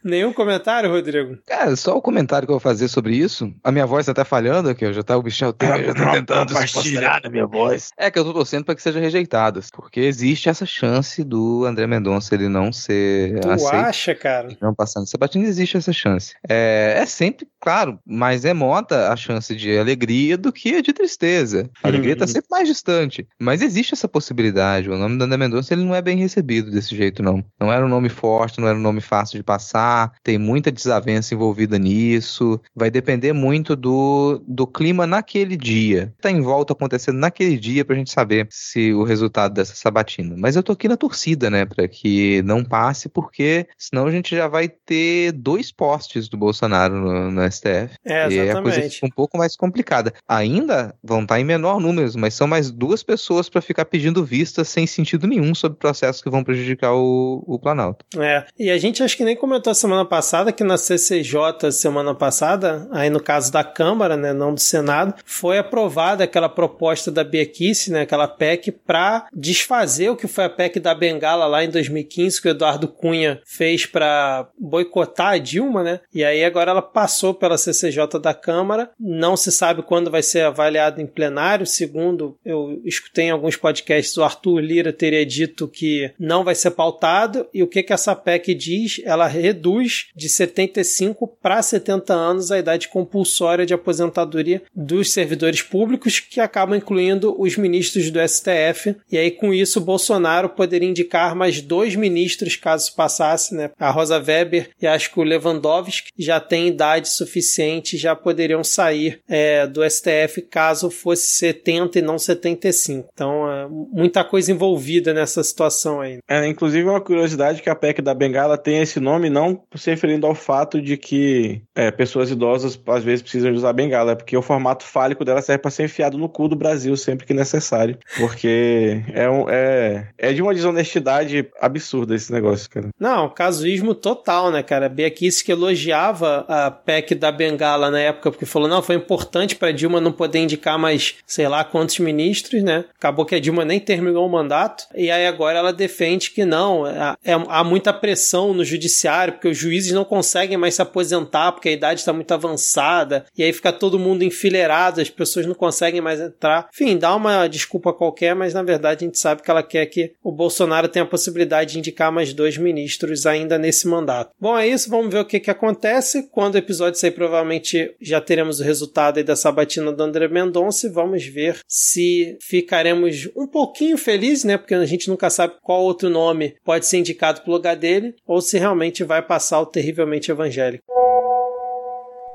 [SPEAKER 1] Nenhum comentário, Rodrigo?
[SPEAKER 2] É, só o comentário que eu vou fazer sobre isso. A minha voz tá até falhando aqui, eu já tá o eu já tô tentando
[SPEAKER 4] compartilhar a minha voz.
[SPEAKER 2] É que eu tô torcendo para que seja rejeitado, porque existe essa chance do André Mendonça ele não ser
[SPEAKER 1] tu aceito. acha, cara?
[SPEAKER 2] Não passando sabatina, existe essa chance. É, é sempre, claro, mas é mota a chance de alegria do que a de tristeza. A alegria tá uhum. sempre mais distante. Mas existe essa possibilidade. O nome do André Mendonça ele não é bem recebido desse jeito, não. Não era um nome forte, não era um nome fácil de passar. Tem muita desavença envolvida nisso. Vai depender muito do, do clima naquele dia. Tá em volta acontecendo naquele dia pra gente saber se o resultado dessa sabatina. Mas eu tô aqui na torcida, né? Pra que não passe, porque senão a gente já vai ter dois postes do Bolsonaro no, no STF.
[SPEAKER 1] É, exatamente.
[SPEAKER 2] E a coisa fica um pouco mais complicada. Ainda vão estar em menor número, mas são mais duas pessoas para ficar pedindo vista sem sentido nenhum sobre processos que vão prejudicar o, o Planalto.
[SPEAKER 1] É, e a gente acho que nem comentou semana passada que na CCJ semana passada, aí no caso da Câmara, né, não do Senado, foi aprovada aquela proposta da Bia né, aquela PEC para desfazer o que foi a PEC da Bengala lá em 2015 que o Eduardo Cunha fez para boicotar a Dilma, né? E aí agora ela passou pela CCJ da Câmara, não se sabe quando vai ser avaliado em plenário, segundo eu escutei em alguns podcasts, o Arthur Lira teria dito que não vai ser pautado, e o que que essa PEC diz? Ela reduz de 75 para 70 anos a idade compulsória de aposentadoria dos servidores públicos, que acaba incluindo os ministros do STF, e aí com isso Bolsonaro poderia indicar mais dois ministros, caso passasse, né? A Rosa Weber e acho que o Lewandowski já têm idade suficiente, já poderiam sair é, do STF caso fosse 70 e não 75. Então, é, muita coisa envolvida nessa situação aí.
[SPEAKER 4] É, inclusive, uma curiosidade que a PEC da Bengala tem esse nome não se referindo ao fato de que é, pessoas idosas às vezes precisam usar bengala, é porque o formato fálico dela serve para ser enfiado no cu do Brasil sempre que necessário. Porque é, um, é, é de uma desonestidade absurdo esse negócio, cara.
[SPEAKER 1] Não, casuísmo total, né, cara? Kicis que elogiava a PEC da Bengala na época, porque falou, não, foi importante para Dilma não poder indicar mais, sei lá, quantos ministros, né? Acabou que a Dilma nem terminou o mandato, e aí agora ela defende que não, é, é, há muita pressão no judiciário, porque os juízes não conseguem mais se aposentar, porque a idade está muito avançada, e aí fica todo mundo enfileirado, as pessoas não conseguem mais entrar. Enfim, dá uma desculpa qualquer, mas na verdade a gente sabe que ela quer que o Bolsonaro tenha a possibilidade de indicar mais dois ministros ainda nesse mandato. Bom, é isso, vamos ver o que, que acontece. Quando o episódio sair, provavelmente já teremos o resultado aí da sabatina do André Mendonça e vamos ver se ficaremos um pouquinho felizes, né? Porque a gente nunca sabe qual outro nome pode ser indicado para o lugar dele, ou se realmente vai passar o terrivelmente evangélico.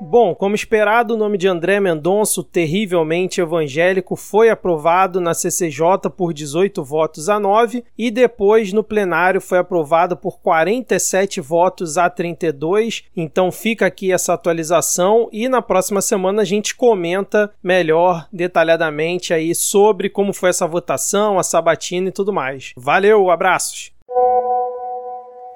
[SPEAKER 1] Bom, como esperado, o nome de André Mendonça, terrivelmente evangélico, foi aprovado na CCJ por 18 votos a 9 e depois no plenário foi aprovado por 47 votos a 32. Então fica aqui essa atualização e na próxima semana a gente comenta melhor, detalhadamente aí sobre como foi essa votação, a sabatina e tudo mais. Valeu, abraços!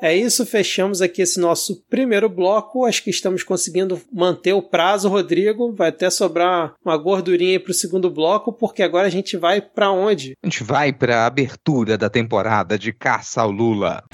[SPEAKER 1] É isso, fechamos aqui esse nosso primeiro bloco. Acho que estamos conseguindo manter o prazo, Rodrigo. Vai até sobrar uma gordurinha aí pro segundo bloco, porque agora a gente vai para onde?
[SPEAKER 2] A gente vai para a abertura da temporada de Caça ao Lula.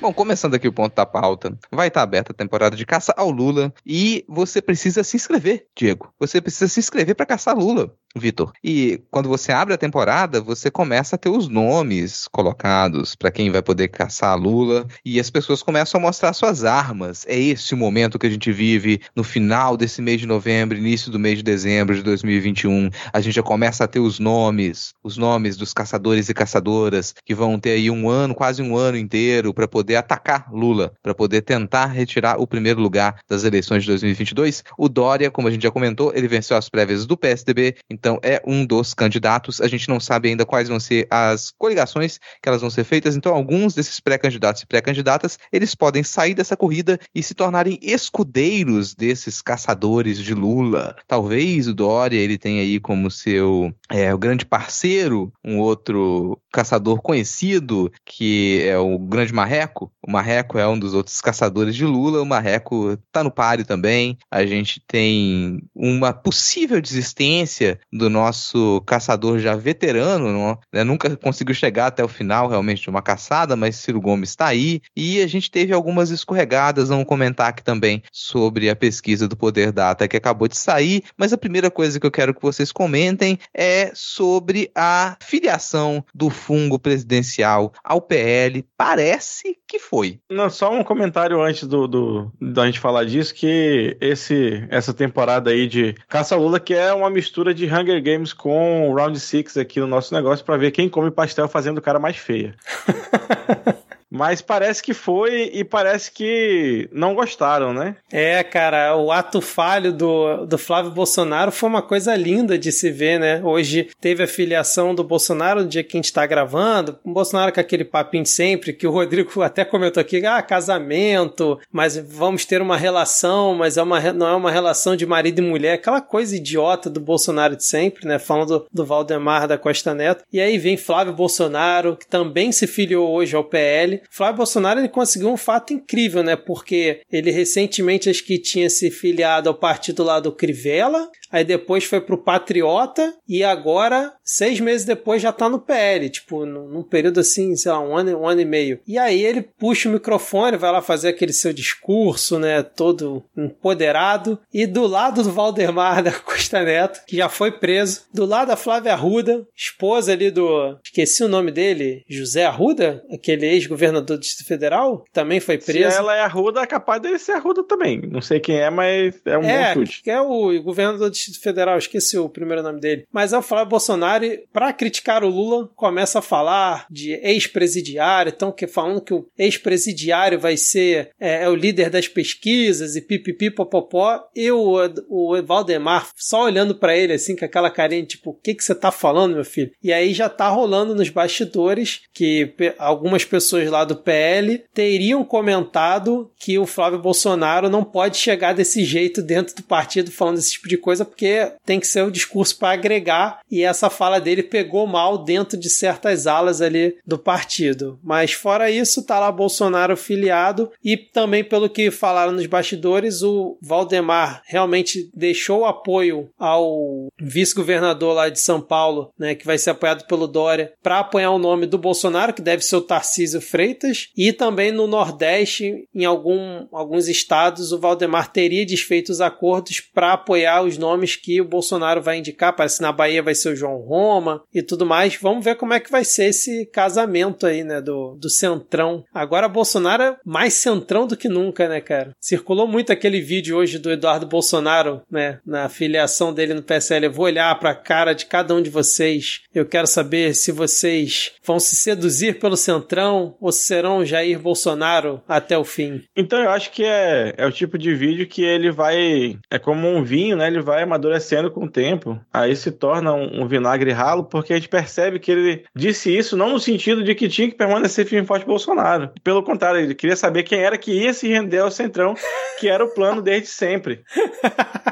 [SPEAKER 2] Bom, começando aqui o ponto da pauta, vai estar aberta a temporada de caça ao Lula e você precisa se inscrever, Diego. Você precisa se inscrever para caçar Lula. Vitor. E quando você abre a temporada, você começa a ter os nomes colocados para quem vai poder caçar Lula e as pessoas começam a mostrar suas armas. É esse o momento que a gente vive no final desse mês de novembro, início do mês de dezembro de 2021. A gente já começa a ter os nomes, os nomes dos caçadores e caçadoras que vão ter aí um ano, quase um ano inteiro para poder atacar Lula, para poder tentar retirar o primeiro lugar das eleições de 2022. O Dória, como a gente já comentou, ele venceu as prévias do PSDB, então é um dos candidatos. A gente não sabe ainda quais vão ser as coligações que elas vão ser feitas, então alguns desses pré-candidatos e pré-candidatas, eles podem sair dessa corrida e se tornarem escudeiros desses caçadores de Lula. Talvez o Dória ele tenha aí como seu é, o grande parceiro um outro caçador conhecido que é o Grande Marreco. O Marreco é um dos outros caçadores de Lula. O Marreco tá no páreo também. A gente tem uma possível desistência do nosso caçador já veterano, não, né? nunca conseguiu chegar até o final realmente de uma caçada, mas Ciro Gomes está aí. E a gente teve algumas escorregadas, vamos comentar aqui também sobre a pesquisa do Poder Data que acabou de sair. Mas a primeira coisa que eu quero que vocês comentem é sobre a filiação do fungo presidencial ao PL. Parece que foi.
[SPEAKER 4] Não, só um comentário antes do, do da gente falar disso, que esse essa temporada aí de Caça Lula, que é uma mistura de Hunger Games com Round 6 aqui no nosso negócio para ver quem come pastel fazendo o cara mais feia. Mas parece que foi e parece que não gostaram, né?
[SPEAKER 1] É, cara, o ato falho do, do Flávio Bolsonaro foi uma coisa linda de se ver, né? Hoje teve a filiação do Bolsonaro no dia que a gente tá gravando. O Bolsonaro com aquele papinho de sempre, que o Rodrigo até comentou aqui, ah, casamento, mas vamos ter uma relação, mas é uma, não é uma relação de marido e mulher, aquela coisa idiota do Bolsonaro de sempre, né? Falando do, do Valdemar da Costa Neto. E aí vem Flávio Bolsonaro, que também se filiou hoje ao PL. Flávio Bolsonaro ele conseguiu um fato incrível, né? Porque ele recentemente acho que tinha se filiado ao partido lá do Crivella, aí depois foi pro Patriota e agora, seis meses depois, já tá no PL, tipo, num período assim, sei lá, um ano, um ano e meio. E aí ele puxa o microfone, vai lá fazer aquele seu discurso, né? Todo empoderado. E do lado do Valdemar da Costa Neto, que já foi preso, do lado da Flávia Arruda, esposa ali do. Esqueci o nome dele, José Arruda, aquele ex-governador governador do Distrito Federal, também foi preso.
[SPEAKER 4] Se ela é arruda, é capaz dele ser arruda também. Não sei quem é, mas é um
[SPEAKER 1] é,
[SPEAKER 4] bom chute.
[SPEAKER 1] É o governador do Distrito Federal, esqueci o primeiro nome dele. Mas ao falar Bolsonaro, para criticar o Lula, começa a falar de ex-presidiário, então que falando que o ex-presidiário vai ser é, é, o líder das pesquisas e pipipi popopó, e o, o Valdemar só olhando para ele assim com aquela carinha tipo, o que que você tá falando, meu filho? E aí já tá rolando nos bastidores que algumas pessoas lá lá do PL teriam comentado que o Flávio Bolsonaro não pode chegar desse jeito dentro do partido falando esse tipo de coisa, porque tem que ser o discurso para agregar, e essa fala dele pegou mal dentro de certas alas ali do partido. Mas fora isso, tá lá Bolsonaro filiado, e também pelo que falaram nos bastidores, o Valdemar realmente deixou apoio ao vice-governador lá de São Paulo, né, que vai ser apoiado pelo Dória, para apoiar o nome do Bolsonaro, que deve ser o Tarcísio Freitas feitas e também no Nordeste, em algum, alguns estados, o Valdemar teria desfeito os acordos para apoiar os nomes que o Bolsonaro vai indicar. Parece que na Bahia vai ser o João Roma e tudo mais. Vamos ver como é que vai ser esse casamento aí, né, do, do Centrão. Agora Bolsonaro é mais centrão do que nunca, né, cara? Circulou muito aquele vídeo hoje do Eduardo Bolsonaro, né, na filiação dele no PSL. Eu vou olhar pra cara de cada um de vocês. Eu quero saber se vocês vão se seduzir pelo Centrão ou serão Jair Bolsonaro até o fim.
[SPEAKER 4] Então eu acho que é, é o tipo de vídeo que ele vai. É como um vinho, né? Ele vai amadurecendo com o tempo. Aí se torna um, um vinagre ralo, porque a gente percebe que ele disse isso não no sentido de que tinha que permanecer firme forte Bolsonaro. Pelo contrário, ele queria saber quem era que ia se render ao Centrão, que era o plano desde sempre.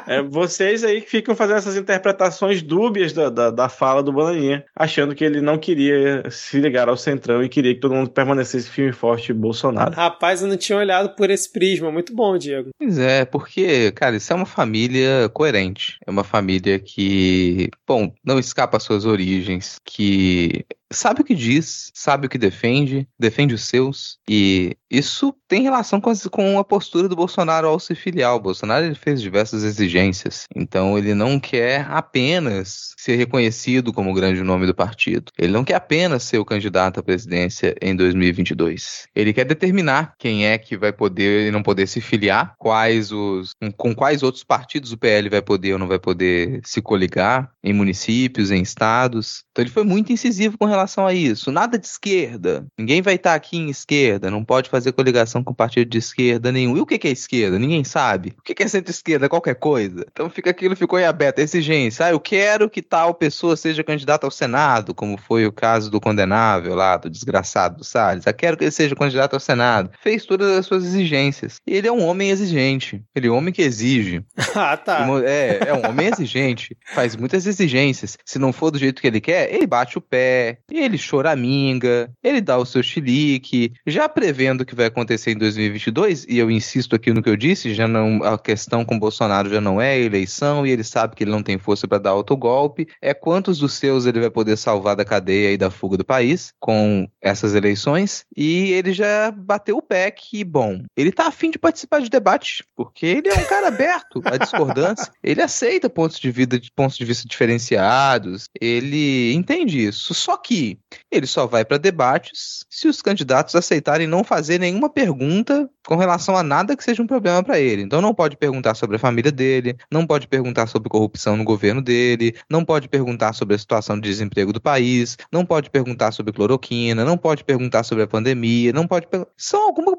[SPEAKER 4] É, vocês aí que ficam fazendo essas interpretações dúbias da, da, da fala do Bananinha, achando que ele não queria se ligar ao Centrão e queria que todo mundo permanecesse firme e forte Bolsonaro.
[SPEAKER 1] Rapaz, eu não tinha olhado por esse prisma. Muito bom, Diego.
[SPEAKER 2] Pois é, porque, cara, isso é uma família coerente. É uma família que, bom, não escapa às suas origens, que sabe o que diz, sabe o que defende, defende os seus, e isso tem relação com, com a postura do Bolsonaro ao se filiar. O Bolsonaro ele fez diversas exigências, então ele não quer apenas ser reconhecido como o grande nome do partido, ele não quer apenas ser o candidato à presidência em 2022. Ele quer determinar quem é que vai poder e não poder se filiar, quais os, com quais outros partidos o PL vai poder ou não vai poder se coligar em municípios, em estados. Então ele foi muito incisivo com relação a isso. Nada de esquerda. Ninguém vai estar aqui em esquerda. Não pode fazer coligação com partido de esquerda nenhum. E o que é esquerda? Ninguém sabe. O que é centro-esquerda? Qualquer coisa. Então fica aquilo, ficou em aberto. Exigência. Ah, eu quero que tal pessoa seja candidata ao Senado, como foi o caso do condenável lá, do desgraçado do Salles. Eu quero que ele seja candidato ao Senado. Fez todas as suas exigências. E ele é um homem exigente. Ele é um homem que exige.
[SPEAKER 1] ah, tá.
[SPEAKER 2] É, é um homem exigente. Faz muitas exigências. Se não for do jeito que ele quer, ele bate o pé, ele choraminga, ele dá o seu chilique, já prevendo o que vai acontecer em 2022, e eu insisto aqui no que eu disse, já não a questão com Bolsonaro já não é eleição e ele sabe que ele não tem força para dar autogolpe, é quantos dos seus ele vai poder salvar da cadeia e da fuga do país com essas eleições, e ele já bateu o pé que, bom, ele tá afim de participar de debate, porque ele é um cara aberto à discordância, ele aceita pontos de, vida, pontos de vista diferenciados, ele entende isso, só que ele só vai para debates se os candidatos aceitarem não fazer nenhuma pergunta com relação a nada que seja um problema para ele. Então não pode perguntar sobre a família dele, não pode perguntar sobre corrupção no governo dele, não pode perguntar sobre a situação de desemprego do país, não pode perguntar sobre cloroquina, não pode perguntar sobre a pandemia, não pode per... são alguma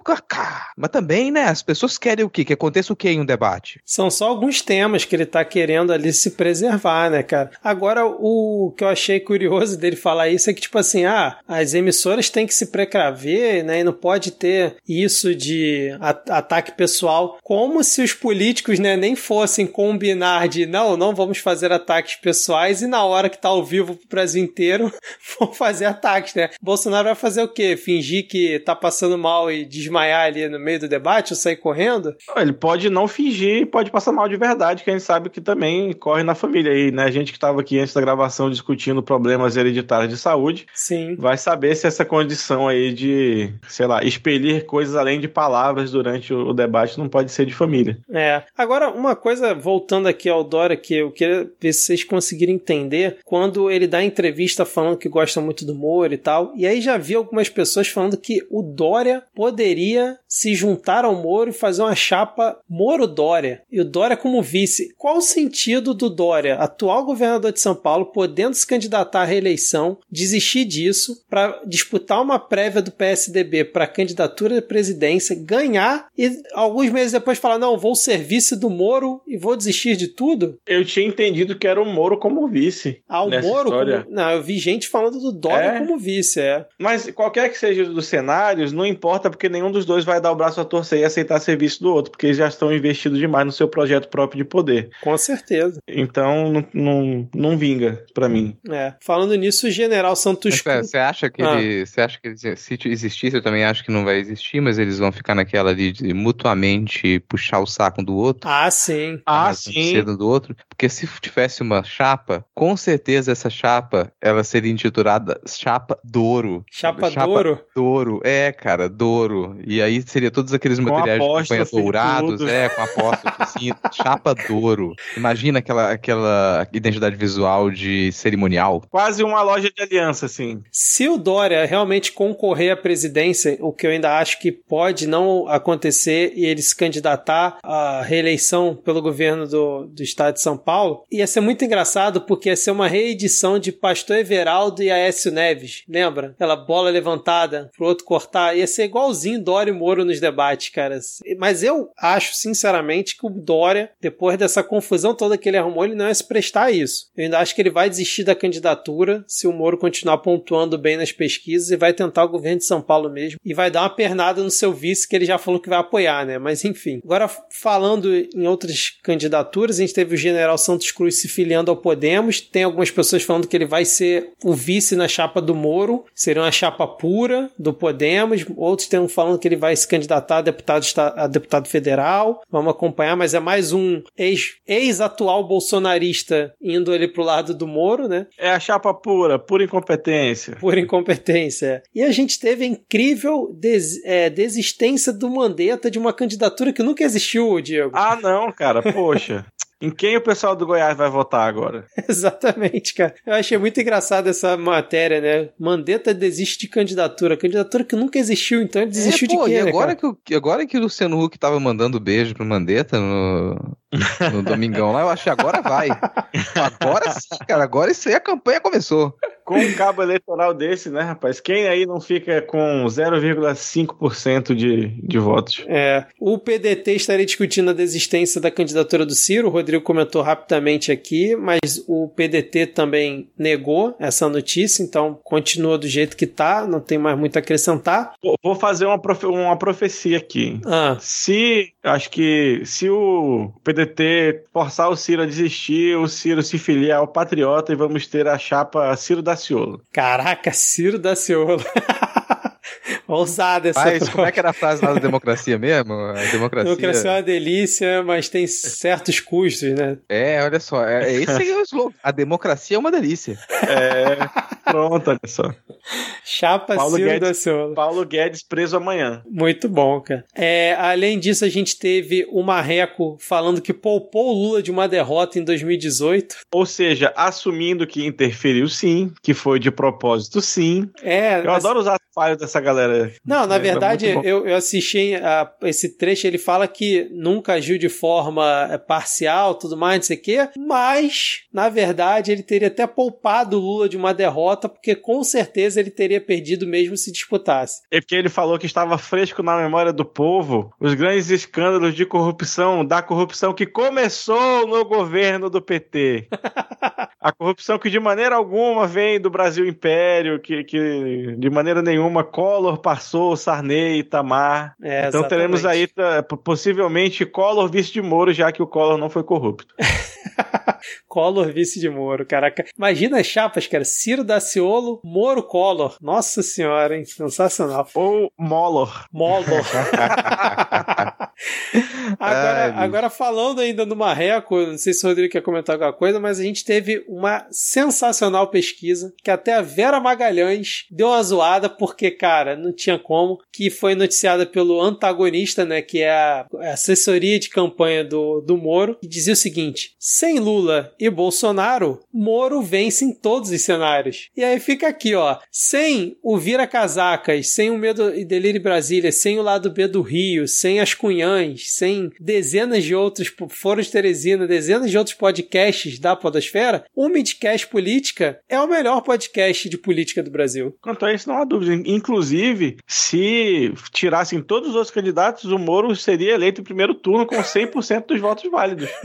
[SPEAKER 2] mas também, né, as pessoas querem o quê? Que aconteça o quê em um debate?
[SPEAKER 1] São só alguns temas que ele tá querendo ali se preservar, né, cara? Agora o que eu achei curioso dele falar isso é que tipo assim, ah, as emissoras têm que se precaver, né, e não pode ter isso de ataque pessoal, como se os políticos né, nem fossem combinar de não, não vamos fazer ataques pessoais e na hora que tá ao vivo pro Brasil inteiro vão fazer ataques, né? Bolsonaro vai fazer o quê? Fingir que tá passando mal e desmaiar ali no meio do debate ou sair correndo?
[SPEAKER 4] Ele pode não fingir, pode passar mal de verdade, que a gente sabe que também corre na família aí, né? A gente que tava aqui antes da gravação discutindo problemas hereditários de saúde,
[SPEAKER 1] Sim.
[SPEAKER 4] vai saber se essa condição aí de, sei lá, expelir coisas além de palavras durante o debate não pode ser de família.
[SPEAKER 1] É. Agora, uma coisa, voltando aqui ao Dória, que eu queria ver se vocês conseguirem entender, quando ele dá entrevista falando que gosta muito do Moro e tal, e aí já vi algumas pessoas falando que o Dória poderia se juntar ao Moro e fazer uma chapa Moro-Dória, e o Dória como vice. Qual o sentido do Dória, atual governador de São Paulo, podendo se candidatar à reeleição, desistir disso para disputar uma prévia do PSDB para candidatura à presidência, ganhar e alguns meses depois falar: não, vou ser vice do Moro e vou desistir de tudo?
[SPEAKER 4] Eu tinha entendido que era o Moro como vice.
[SPEAKER 1] Ah, o Moro? Como... Não, eu vi gente falando do Dória é? como vice, é.
[SPEAKER 4] Mas qualquer que seja dos cenários, não importa, porque nenhum dos dois vai dar o braço a torcer e aceitar ser vice do outro, porque eles já estão investidos demais no seu projeto próprio de poder.
[SPEAKER 1] Com certeza.
[SPEAKER 4] Então, não, não, não vinga para mim.
[SPEAKER 1] É. Falando nisso, o general Santos
[SPEAKER 2] Cruz. Você acha que ah. ele. Você acha que ele, se existisse, eu também acho que não vai existir, mas eles vão ficar naquela ali de mutuamente puxar o saco um do outro.
[SPEAKER 1] Ah, sim.
[SPEAKER 2] Ah, sim. do outro. Porque se tivesse uma chapa, com certeza essa chapa ela seria intitulada Chapa Douro.
[SPEAKER 1] Chapa, chapa Douro?
[SPEAKER 2] Douro. É, cara, Douro. E aí seria todos aqueles com materiais de campanha dourados, é, com apóstolos, assim, chapa Douro. Imagina aquela, aquela identidade visual de cerimonial.
[SPEAKER 4] Quase uma loja de aliança, assim.
[SPEAKER 1] Se o Dória realmente concorrer à presidência, o que eu ainda acho que pode não acontecer e ele se candidatar à reeleição pelo governo do, do estado de São Paulo, ia ser muito engraçado porque ia ser uma reedição de Pastor Everaldo e Aécio Neves. Lembra? Aquela bola levantada pro outro cortar. Ia ser igualzinho Dória e Moro nos debates, cara. Mas eu acho, sinceramente, que o Dória, depois dessa confusão toda que ele arrumou, ele não ia se prestar a isso. Eu ainda acho que ele vai desistir da candidatura se o Moro continuar pontuando bem nas pesquisas e vai tentar o governo de São Paulo mesmo e vai dar uma pernada no seu vice que ele já falou que vai apoiar, né? Mas enfim. Agora, falando em outras candidaturas, a gente teve o general Santos Cruz se filiando ao Podemos. Tem algumas pessoas falando que ele vai ser o vice na chapa do Moro, seria uma chapa pura do Podemos. Outros estão falando que ele vai se candidatar a deputado, a deputado federal. Vamos acompanhar, mas é mais um ex-atual ex bolsonarista indo ali pro lado do Moro, né?
[SPEAKER 4] É a chapa pura, pura incompetência.
[SPEAKER 1] Pura incompetência. E a gente teve a incrível des, é, desistência do Mandetta de uma candidatura que nunca existiu, Diego.
[SPEAKER 4] Ah, não, cara, poxa. Em quem o pessoal do Goiás vai votar agora?
[SPEAKER 1] Exatamente, cara. Eu achei muito engraçado essa matéria, né? Mandetta desiste de candidatura. Candidatura que nunca existiu, então ele desistiu é, pô, de quê,
[SPEAKER 2] e
[SPEAKER 1] né,
[SPEAKER 2] agora, né, que, agora que o Luciano Huck tava mandando beijo pro Mandetta no, no Domingão lá, eu achei agora vai. Agora sim, cara. Agora isso aí a campanha começou.
[SPEAKER 4] Com um cabo eleitoral desse, né, rapaz? Quem aí não fica com 0,5% de, de votos?
[SPEAKER 1] É. O PDT estaria discutindo a desistência da candidatura do Ciro. O Rodrigo comentou rapidamente aqui, mas o PDT também negou essa notícia, então continua do jeito que tá, não tem mais muito a acrescentar.
[SPEAKER 4] Vou fazer uma, profe uma profecia aqui.
[SPEAKER 1] Ah.
[SPEAKER 4] Se, acho que, se o PDT forçar o Ciro a desistir, o Ciro se filiar ao Patriota e vamos ter a chapa Ciro da Daciolo.
[SPEAKER 1] Caraca, Ciro Daciolo. Ousada essa
[SPEAKER 2] Mas como é que era a frase lá da democracia mesmo? A democracia...
[SPEAKER 1] democracia é uma delícia, mas tem certos custos, né?
[SPEAKER 2] É, olha só, é, é esse é o slogan. A democracia é uma delícia.
[SPEAKER 4] É, pronto, olha só.
[SPEAKER 1] Chapa
[SPEAKER 4] Paulo
[SPEAKER 1] Guedes,
[SPEAKER 4] da Silva. Paulo Guedes preso amanhã.
[SPEAKER 1] Muito bom, cara. É, além disso, a gente teve o Marreco falando que poupou o Lula de uma derrota em 2018.
[SPEAKER 4] Ou seja, assumindo que interferiu sim, que foi de propósito sim.
[SPEAKER 1] É,
[SPEAKER 4] Eu mas... adoro usar falhas dessa galera.
[SPEAKER 1] Não, na é, verdade, é eu, eu assisti a, esse trecho, ele fala que nunca agiu de forma é, parcial, tudo mais, não sei o quê, mas, na verdade, ele teria até poupado o Lula de uma derrota, porque com certeza ele teria perdido mesmo se disputasse.
[SPEAKER 4] É porque ele falou que estava fresco na memória do povo os grandes escândalos de corrupção, da corrupção que começou no governo do PT. a corrupção que de maneira alguma vem do Brasil Império, que, que de maneira nenhuma Collor passou, Sarney, Itamar. É, então exatamente. teremos aí possivelmente Collor vice de Moro, já que o Collor não foi corrupto.
[SPEAKER 1] Collor vice de Moro, caraca. Imagina as chapas, cara. Ciro Daciolo, Moro Collor. Nossa senhora, hein? Sensacional.
[SPEAKER 4] Ou Molor.
[SPEAKER 1] Molor. agora, agora, falando ainda no Marreco, não sei se o Rodrigo quer comentar alguma coisa, mas a gente teve uma sensacional pesquisa que até a Vera Magalhães deu uma zoada porque, cara, não tinha como, que foi noticiada pelo antagonista, né, que é a assessoria de campanha do, do Moro, que dizia o seguinte: sem Lula e Bolsonaro, Moro vence em todos os cenários. E aí fica aqui, ó, sem o Vira Casacas, sem o Medo e Delírio Brasília, sem o lado B do Rio, sem as Cunhãs, sem dezenas de outros foros de Teresina, dezenas de outros podcasts da Podosfera, o Midcast Política é o melhor podcast de política do Brasil.
[SPEAKER 4] Quanto a isso, não há dúvida. Inclusive, se tirassem todos os outros candidatos, o Moro seria eleito em primeiro turno com 100% dos votos válidos.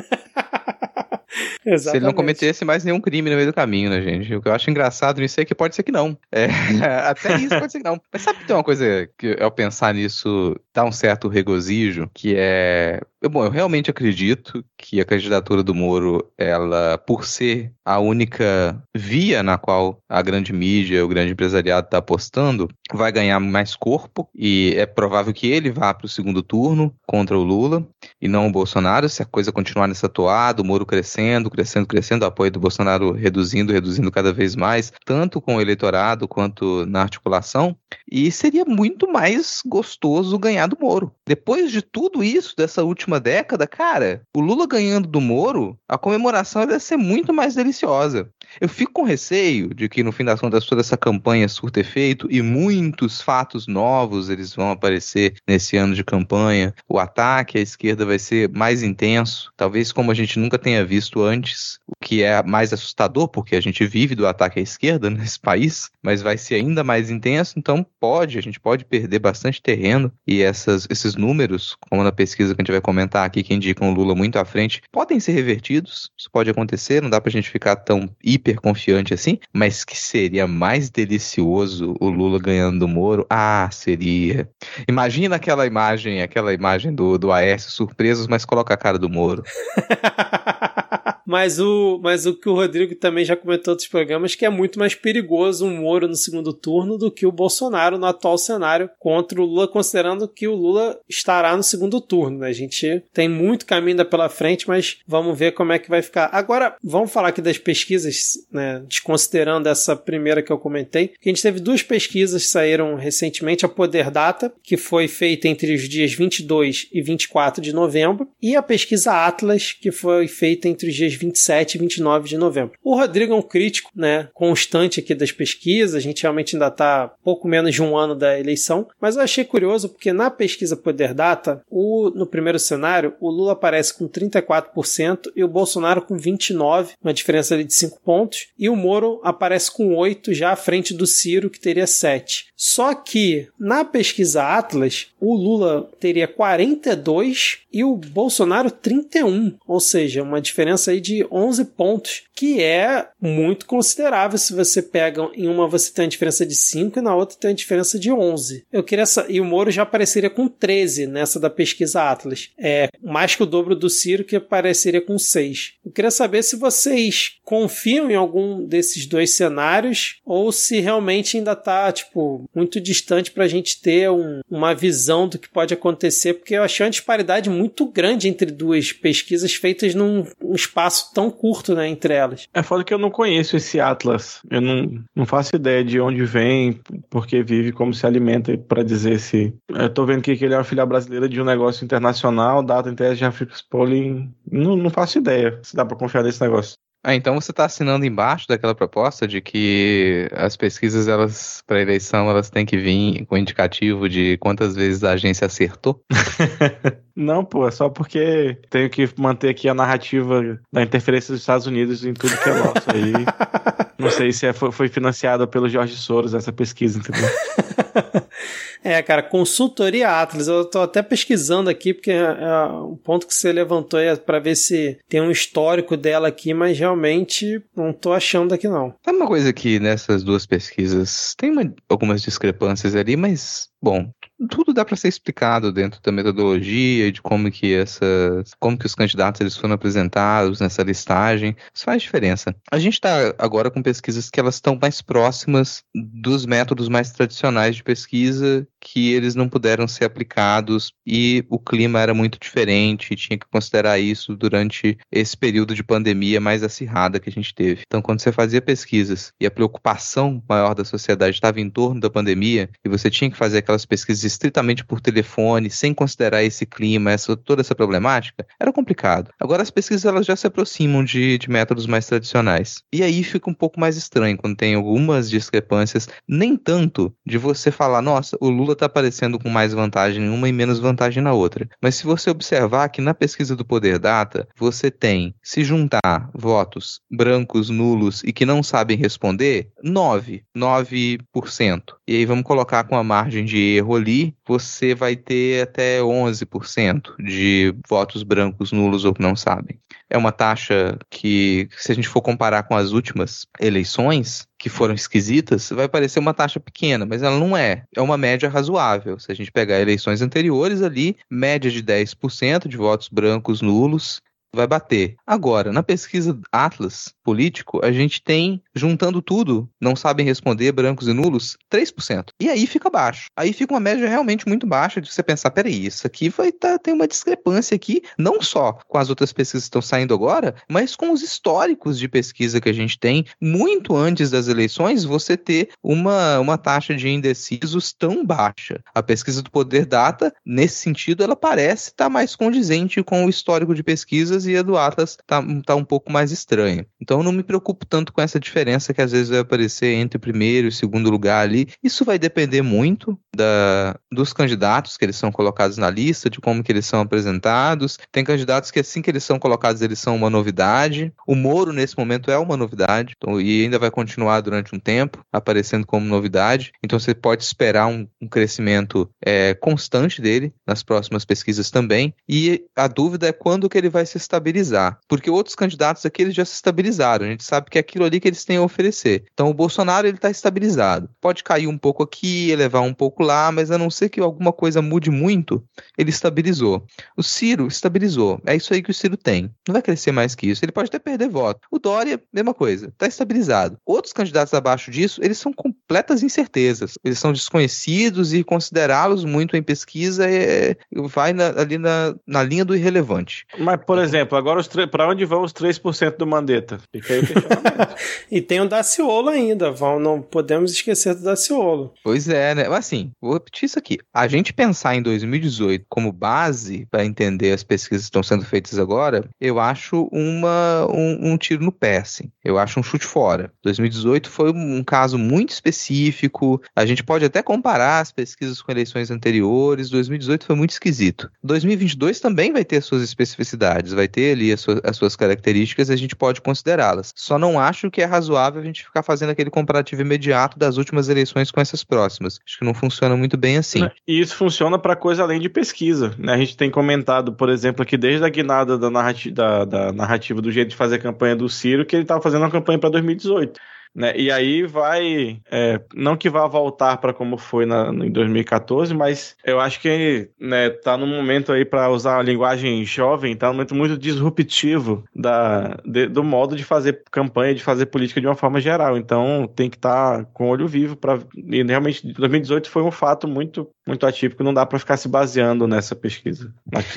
[SPEAKER 2] Se ele não cometesse mais nenhum crime no meio do caminho, né, gente? O que eu acho engraçado nisso é que pode ser que não. É, até isso pode ser que não. Mas sabe que tem uma coisa que ao pensar nisso dá um certo regozijo, que é bom, eu realmente acredito que a candidatura do Moro, ela, por ser a única via na qual a grande mídia, o grande empresariado está apostando, vai ganhar mais corpo e é provável que ele vá para o segundo turno contra o Lula e não o Bolsonaro. Se a coisa continuar nessa toada, o Moro crescendo, crescendo, crescendo, o apoio do Bolsonaro reduzindo, reduzindo cada vez mais, tanto com o eleitorado quanto na articulação. E seria muito mais gostoso ganhar do Moro. Depois de tudo isso, dessa última década, cara, o Lula ganhando do Moro, a comemoração deve ser muito mais deliciosa. Eu fico com receio de que no fim das contas toda essa campanha surta efeito e muitos fatos novos eles vão aparecer nesse ano de campanha. O ataque à esquerda vai ser mais intenso, talvez como a gente nunca tenha visto antes, o que é mais assustador porque a gente vive do ataque à esquerda nesse país, mas vai ser ainda mais intenso, então pode, a gente pode perder bastante terreno e essas, esses números, como na pesquisa que a gente vai comentar aqui, que indicam o Lula muito à frente, podem ser revertidos, isso pode acontecer, não dá pra gente ficar tão hiper confiante assim, mas que seria mais delicioso o Lula ganhando do Moro? Ah, seria. Imagina aquela imagem, aquela imagem do, do Aécio surpresos, mas coloca a cara do Moro.
[SPEAKER 1] Mas o, mas o que o Rodrigo também já comentou outros programas, que é muito mais perigoso um Moro no segundo turno do que o Bolsonaro no atual cenário contra o Lula, considerando que o Lula estará no segundo turno. Né? A gente tem muito caminho ainda pela frente, mas vamos ver como é que vai ficar. Agora, vamos falar aqui das pesquisas, né? desconsiderando essa primeira que eu comentei, que a gente teve duas pesquisas que saíram recentemente, a Poder Data, que foi feita entre os dias 22 e 24 de novembro, e a pesquisa Atlas, que foi feita entre os dias 27 e 29 de novembro. O Rodrigo é um crítico né, constante aqui das pesquisas, a gente realmente ainda está pouco menos de um ano da eleição, mas eu achei curioso porque na pesquisa Poder Data, o, no primeiro cenário, o Lula aparece com 34% e o Bolsonaro com 29%, uma diferença de 5 pontos, e o Moro aparece com 8% já à frente do Ciro, que teria 7%. Só que na pesquisa Atlas, o Lula teria 42 e o Bolsonaro 31, ou seja, uma diferença aí de 11 pontos, que é muito considerável se você pega em uma você tem uma diferença de 5 e na outra tem uma diferença de 11. Eu queria e o Moro já apareceria com 13 nessa da pesquisa Atlas. É mais que o dobro do Ciro que apareceria com 6. Eu queria saber se vocês confiam em algum desses dois cenários ou se realmente ainda tá tipo muito distante para a gente ter um, uma visão do que pode acontecer, porque eu achei uma disparidade muito grande entre duas pesquisas feitas num um espaço tão curto né, entre elas.
[SPEAKER 4] É foda que eu não conheço esse Atlas. Eu não, não faço ideia de onde vem, por que vive, como se alimenta, para dizer se. Eu tô vendo que ele é uma filha brasileira de um negócio internacional, data em tese de Africa Polling. Não, não faço ideia se dá para confiar nesse negócio.
[SPEAKER 2] Ah, então você está assinando embaixo daquela proposta de que as pesquisas elas para eleição elas têm que vir com indicativo de quantas vezes a agência acertou?
[SPEAKER 4] Não, pô, é só porque tenho que manter aqui a narrativa da interferência dos Estados Unidos em tudo que é nosso aí. Não sei se é, foi, financiada pelo Jorge Soros essa pesquisa, entendeu?
[SPEAKER 1] É, cara, consultoria Atlas. Eu tô até pesquisando aqui, porque é, é, o ponto que você levantou é para ver se tem um histórico dela aqui, mas realmente não tô achando aqui não.
[SPEAKER 2] Tem uma coisa que nessas duas pesquisas tem uma, algumas discrepâncias ali, mas Bom, tudo dá para ser explicado dentro da metodologia de como que essas, como que os candidatos eles foram apresentados nessa listagem. Isso faz diferença. A gente está agora com pesquisas que elas estão mais próximas dos métodos mais tradicionais de pesquisa que eles não puderam ser aplicados e o clima era muito diferente tinha que considerar isso durante esse período de pandemia mais acirrada que a gente teve. Então, quando você fazia pesquisas e a preocupação maior da sociedade estava em torno da pandemia e você tinha que fazer aquelas pesquisas estritamente por telefone, sem considerar esse clima, essa, toda essa problemática, era complicado. Agora as pesquisas elas já se aproximam de, de métodos mais tradicionais. E aí fica um pouco mais estranho quando tem algumas discrepâncias, nem tanto de você falar, nossa, o Lula está aparecendo com mais vantagem em uma e menos vantagem na outra. Mas se você observar que na pesquisa do Poder Data, você tem, se juntar votos brancos, nulos e que não sabem responder, 9, 9%. E aí vamos colocar com a margem de erro ali você vai ter até 11% de votos brancos nulos ou que não sabem. É uma taxa que, se a gente for comparar com as últimas eleições, que foram esquisitas, vai parecer uma taxa pequena, mas ela não é. É uma média razoável. Se a gente pegar eleições anteriores ali, média de 10% de votos brancos nulos, vai bater. Agora, na pesquisa Atlas político, a gente tem, juntando tudo, não sabem responder, brancos e nulos, 3%. E aí fica baixo. Aí fica uma média realmente muito baixa de você pensar, peraí, isso aqui vai tá, tem uma discrepância aqui, não só com as outras pesquisas que estão saindo agora, mas com os históricos de pesquisa que a gente tem, muito antes das eleições, você ter uma, uma taxa de indecisos tão baixa. A pesquisa do Poder Data, nesse sentido, ela parece estar tá mais condizente com o histórico de pesquisas e a do Atlas tá, tá um pouco mais estranha. Então eu não me preocupo tanto com essa diferença que às vezes vai aparecer entre primeiro e segundo lugar ali. Isso vai depender muito da, dos candidatos que eles são colocados na lista, de como que eles são apresentados. Tem candidatos que assim que eles são colocados, eles são uma novidade. O Moro, nesse momento, é uma novidade. Então, e ainda vai continuar durante um tempo, aparecendo como novidade. Então você pode esperar um, um crescimento é, constante dele nas próximas pesquisas também. E a dúvida é quando que ele vai se estabilizar. Porque outros candidatos aqui eles já se estabilizaram. A gente sabe que é aquilo ali que eles têm a oferecer. Então o Bolsonaro ele está estabilizado. Pode cair um pouco aqui, elevar um pouco lá, mas a não ser que alguma coisa mude muito, ele estabilizou. O Ciro estabilizou. É isso aí que o Ciro tem. Não vai crescer mais que isso. Ele pode até perder voto. O Dória, mesma coisa. Está estabilizado. Outros candidatos abaixo disso, eles são completas incertezas. Eles são desconhecidos e considerá-los muito em pesquisa é, vai na, ali na, na linha do irrelevante.
[SPEAKER 4] Mas, por exemplo, exemplo, agora para onde vão os 3% do Mandetta? Fica aí o
[SPEAKER 1] questionamento. e tem o Daciolo ainda, vão, não podemos esquecer do Daciolo.
[SPEAKER 2] Pois é, né? Mas assim, vou repetir isso aqui. A gente pensar em 2018 como base para entender as pesquisas que estão sendo feitas agora, eu acho uma, um, um tiro no pé, assim. Eu acho um chute fora. 2018 foi um caso muito específico. A gente pode até comparar as pesquisas com eleições anteriores. 2018 foi muito esquisito. 2022 também vai ter suas especificidades, vai ter ali as suas, as suas características a gente pode considerá-las. Só não acho que é razoável a gente ficar fazendo aquele comparativo imediato das últimas eleições com essas próximas. Acho que não funciona muito bem assim.
[SPEAKER 4] E isso funciona para coisa além de pesquisa. Né? A gente tem comentado, por exemplo, aqui desde a guinada da narrativa, da, da narrativa do jeito de fazer campanha do Ciro, que ele estava fazendo uma campanha para 2018. Né? E aí vai, é, não que vá voltar para como foi na, em 2014, mas eu acho que né, tá num momento aí para usar a linguagem jovem, tá num momento muito disruptivo da, de, do modo de fazer campanha, de fazer política de uma forma geral. Então tem que estar tá com olho vivo para e realmente 2018 foi um fato muito muito atípico, não dá para ficar se baseando nessa pesquisa.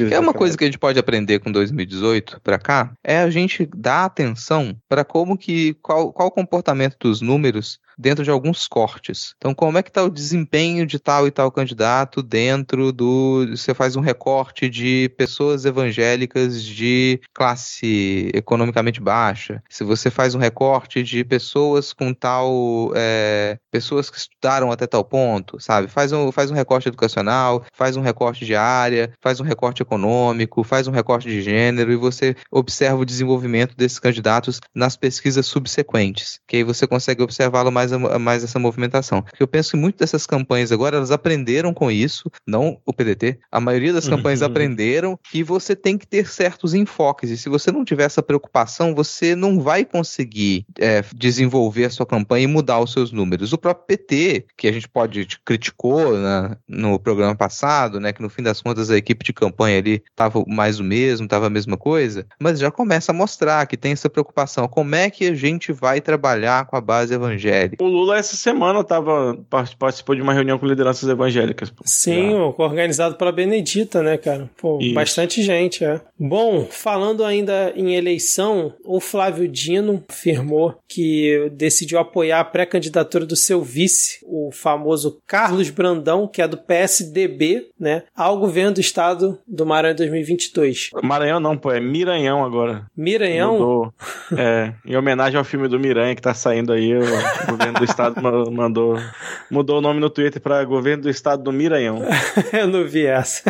[SPEAKER 2] é uma coisa que a gente pode aprender com 2018 para cá, é a gente dar atenção para como que qual, qual o comportamento dos números dentro de alguns cortes. Então, como é que está o desempenho de tal e tal candidato dentro do. Você faz um recorte de pessoas evangélicas de classe economicamente baixa. Se você faz um recorte de pessoas com tal. É, pessoas que estudaram até tal ponto, sabe? Faz um, faz um recorte educacional, faz um recorte de área, faz um recorte econômico, faz um recorte de gênero e você observa o desenvolvimento desses candidatos nas pesquisas subsequentes. Que aí você consegue observá-lo mais mais, mais essa movimentação. Eu penso que muitas dessas campanhas agora, elas aprenderam com isso, não o PDT, a maioria das campanhas uhum. aprenderam que você tem que ter certos enfoques, e se você não tiver essa preocupação, você não vai conseguir é, desenvolver a sua campanha e mudar os seus números. O próprio PT, que a gente pode criticou né, no programa passado, né, que no fim das contas a equipe de campanha ali estava mais o mesmo, estava a mesma coisa, mas já começa a mostrar que tem essa preocupação. Como é que a gente vai trabalhar com a base evangélica?
[SPEAKER 4] O Lula essa semana tava, participou de uma reunião com lideranças evangélicas. Pô.
[SPEAKER 1] Sim, Já. organizado pela Benedita, né, cara? Pô, Isso. bastante gente, é. Bom, falando ainda em eleição, o Flávio Dino afirmou que decidiu apoiar a pré-candidatura do seu vice, o famoso Carlos Brandão, que é do PSDB, né, ao governo do estado do Maranhão em 2022.
[SPEAKER 4] Maranhão não, pô, é Miranhão agora.
[SPEAKER 1] Miranhão?
[SPEAKER 4] Mudou. é, em homenagem ao filme do Miranha que tá saindo aí, o governo do estado mandou. Mudou o nome no Twitter para governo do estado do Miranhão.
[SPEAKER 1] Eu não vi essa.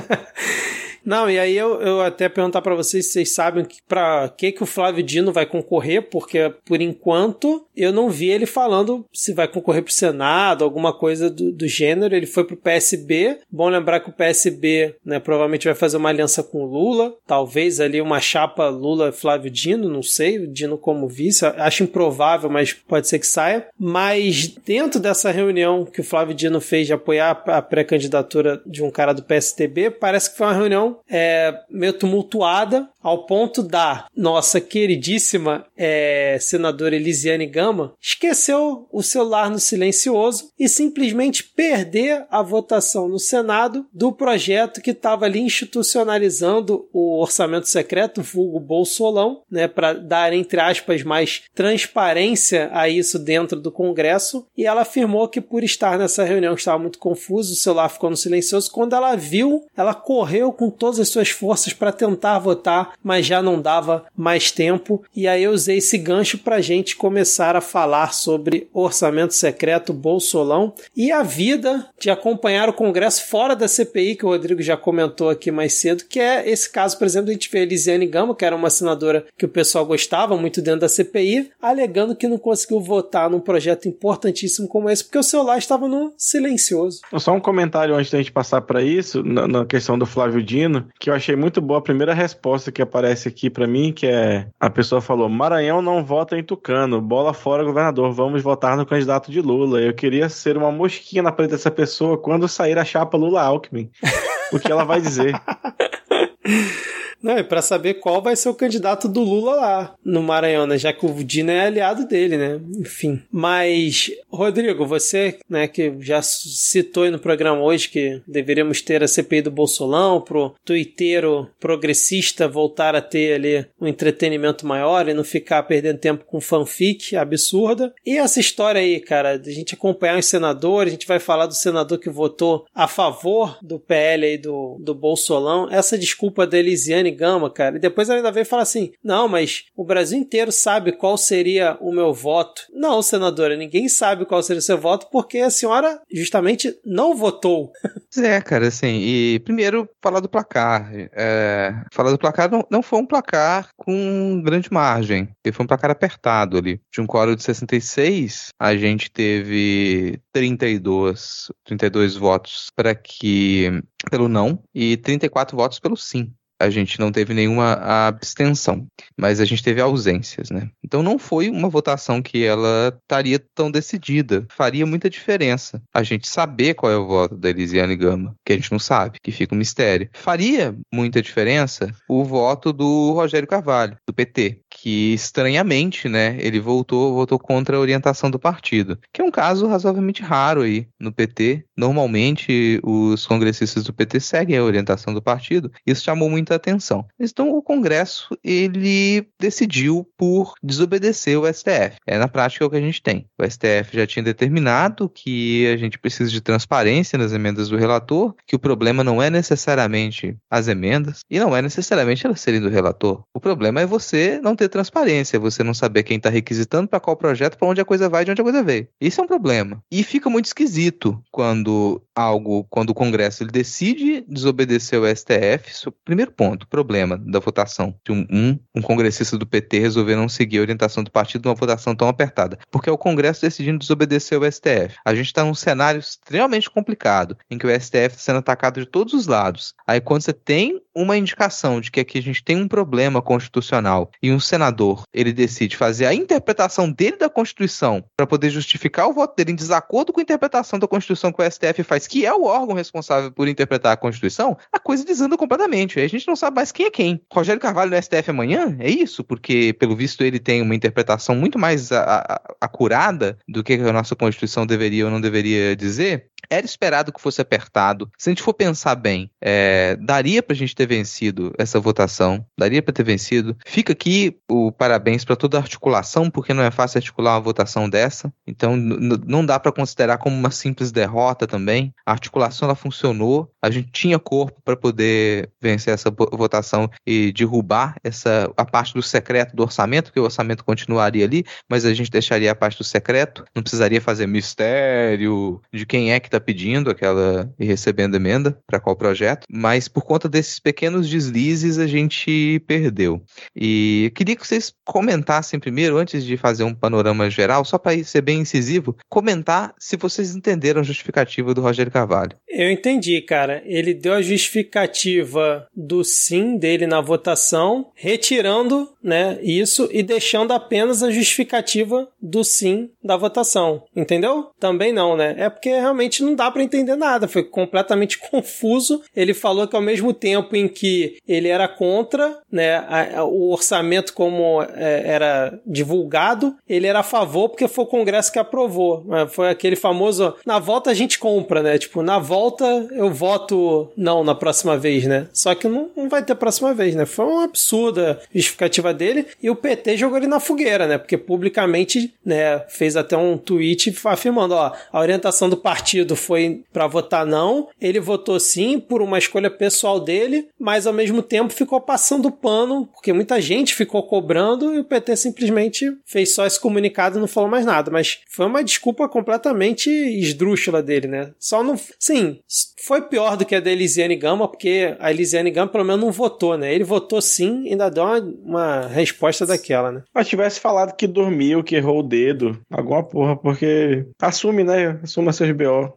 [SPEAKER 1] Não, e aí eu, eu até perguntar para vocês se vocês sabem que, para que, que o Flávio Dino vai concorrer, porque por enquanto eu não vi ele falando se vai concorrer pro Senado, alguma coisa do, do gênero. Ele foi pro PSB. Bom lembrar que o PSB né, provavelmente vai fazer uma aliança com Lula, talvez ali uma chapa Lula-Flávio Dino, não sei, Dino como vice, acho improvável, mas pode ser que saia. Mas dentro dessa reunião que o Flávio Dino fez de apoiar a pré-candidatura de um cara do PSDB, parece que foi uma reunião é, meio tumultuada, ao ponto da nossa queridíssima é, senadora Elisiane Gama esqueceu o celular no silencioso e simplesmente perder a votação no Senado do projeto que estava ali institucionalizando o orçamento secreto, vulgo Bolsolão, né, para dar, entre aspas, mais transparência a isso dentro do Congresso. E ela afirmou que por estar nessa reunião estava muito confuso, o celular ficou no silencioso. Quando ela viu, ela correu com todas as suas forças para tentar votar mas já não dava mais tempo. E aí eu usei esse gancho para a gente começar a falar sobre orçamento secreto Bolsolão e a vida de acompanhar o Congresso fora da CPI, que o Rodrigo já comentou aqui mais cedo, que é esse caso, por exemplo, a gente vê a Elisiane Gama, que era uma senadora que o pessoal gostava muito dentro da CPI, alegando que não conseguiu votar num projeto importantíssimo como esse, porque o celular estava no silencioso.
[SPEAKER 4] Só um comentário antes da gente passar para isso, na, na, questão do Flávio Dino, que eu achei muito boa a primeira resposta que aparece aqui para mim, que é a pessoa falou: Maranhão não vota em Tucano, bola fora governador, vamos votar no candidato de Lula. Eu queria ser uma mosquinha na frente dessa pessoa quando sair a chapa Lula Alckmin. O que ela vai dizer?
[SPEAKER 1] Não, para saber qual vai ser o candidato do Lula lá no Maranhão, né? Já que o Dino é aliado dele, né? Enfim. Mas, Rodrigo, você, né, que já citou aí no programa hoje que deveríamos ter a CPI do Bolsolão pro tuiteiro progressista voltar a ter ali um entretenimento maior e não ficar perdendo tempo com fanfic absurda. E essa história aí, cara, de a gente acompanhar os senadores, a gente vai falar do senador que votou a favor do PL aí do, do Bolsolão. Essa desculpa da Elisiane Gama, cara. E depois ela ainda veio falar assim: não, mas o Brasil inteiro sabe qual seria o meu voto. Não, senadora, ninguém sabe qual seria o seu voto porque a senhora justamente não votou.
[SPEAKER 2] É, cara, assim, e primeiro falar do placar. É, falar do placar não, não foi um placar com grande margem, foi um placar apertado ali. De um quórum de 66, a gente teve 32, 32 votos para que pelo não e 34 votos pelo sim a gente não teve nenhuma abstenção, mas a gente teve ausências, né? Então não foi uma votação que ela estaria tão decidida. Faria muita diferença a gente saber qual é o voto da Elisiane Gama, que a gente não sabe, que fica um mistério. Faria muita diferença o voto do Rogério Carvalho, do PT, que estranhamente, né, ele voltou, votou contra a orientação do partido, que é um caso razoavelmente raro aí no PT. Normalmente os congressistas do PT seguem a orientação do partido. Isso chamou muita atenção. Então o Congresso ele decidiu por desobedecer o STF. É na prática o que a gente tem. O STF já tinha determinado que a gente precisa de transparência nas emendas do relator, que o problema não é necessariamente as emendas e não é necessariamente elas serem do relator. O problema é você não ter transparência, você não saber quem está requisitando para qual projeto, para onde a coisa vai, de onde a coisa veio. Isso é um problema. E fica muito esquisito quando algo, quando o Congresso ele decide desobedecer o STF. É primeiro ponto, problema da votação de um, um, um congressista do PT resolver não seguir a orientação do partido numa votação tão apertada, porque é o Congresso decidindo desobedecer o STF. A gente está num cenário extremamente complicado, em que o STF está sendo atacado de todos os lados. Aí quando você tem uma indicação de que aqui a gente tem um problema constitucional e um senador ele decide fazer a interpretação dele da Constituição para poder justificar o voto dele em desacordo com a interpretação da Constituição que o STF faz, que é o órgão responsável por interpretar a Constituição, a coisa desanda completamente. Aí a gente não sabe mais quem é quem. Rogério Carvalho no STF amanhã? É isso? Porque, pelo visto, ele tem uma interpretação muito mais acurada do que a nossa Constituição deveria ou não deveria dizer. Era esperado que fosse apertado. Se a gente for pensar bem, é, daria para a gente ter vencido essa votação, daria para ter vencido. Fica aqui o parabéns para toda a articulação, porque não é fácil articular uma votação dessa. Então não dá para considerar como uma simples derrota também. A articulação ela funcionou, a gente tinha corpo para poder vencer essa votação e derrubar essa a parte do secreto do orçamento, que o orçamento continuaria ali, mas a gente deixaria a parte do secreto, não precisaria fazer mistério de quem é que está está pedindo aquela e recebendo emenda para qual projeto, mas por conta desses pequenos deslizes a gente perdeu. E queria que vocês comentassem primeiro, antes de fazer um panorama geral, só para ser bem incisivo, comentar se vocês entenderam a justificativa do Rogério Carvalho.
[SPEAKER 1] Eu entendi, cara. Ele deu a justificativa do sim dele na votação, retirando, né, isso e deixando apenas a justificativa do sim da votação. Entendeu? Também não, né? É porque realmente não dá para entender nada. Foi completamente confuso. Ele falou que ao mesmo tempo em que ele era contra, né, a, a, o orçamento como é, era divulgado, ele era a favor porque foi o Congresso que aprovou. É, foi aquele famoso na volta a gente compra, né? Tipo, na volta eu voto não na próxima vez, né? Só que não, não vai ter próxima vez, né? Foi uma absurda justificativa dele e o PT jogou ele na fogueira, né? Porque publicamente, né, fez até um tweet afirmando, ó, a orientação do partido foi para votar não, ele votou sim por uma escolha pessoal dele, mas ao mesmo tempo ficou passando pano, porque muita gente ficou cobrando e o PT simplesmente fez só esse comunicado e não falou mais nada, mas foi uma desculpa completamente esdrúxula dele, né? Só não, sim, foi pior do que a da Elisiane Gama, porque a Elisiane Gama pelo menos não votou, né? Ele votou sim, ainda deu uma, uma resposta daquela, né?
[SPEAKER 4] Mas tivesse falado que dormiu, que errou o dedo, alguma porra, porque assume, né? Assuma seus BO.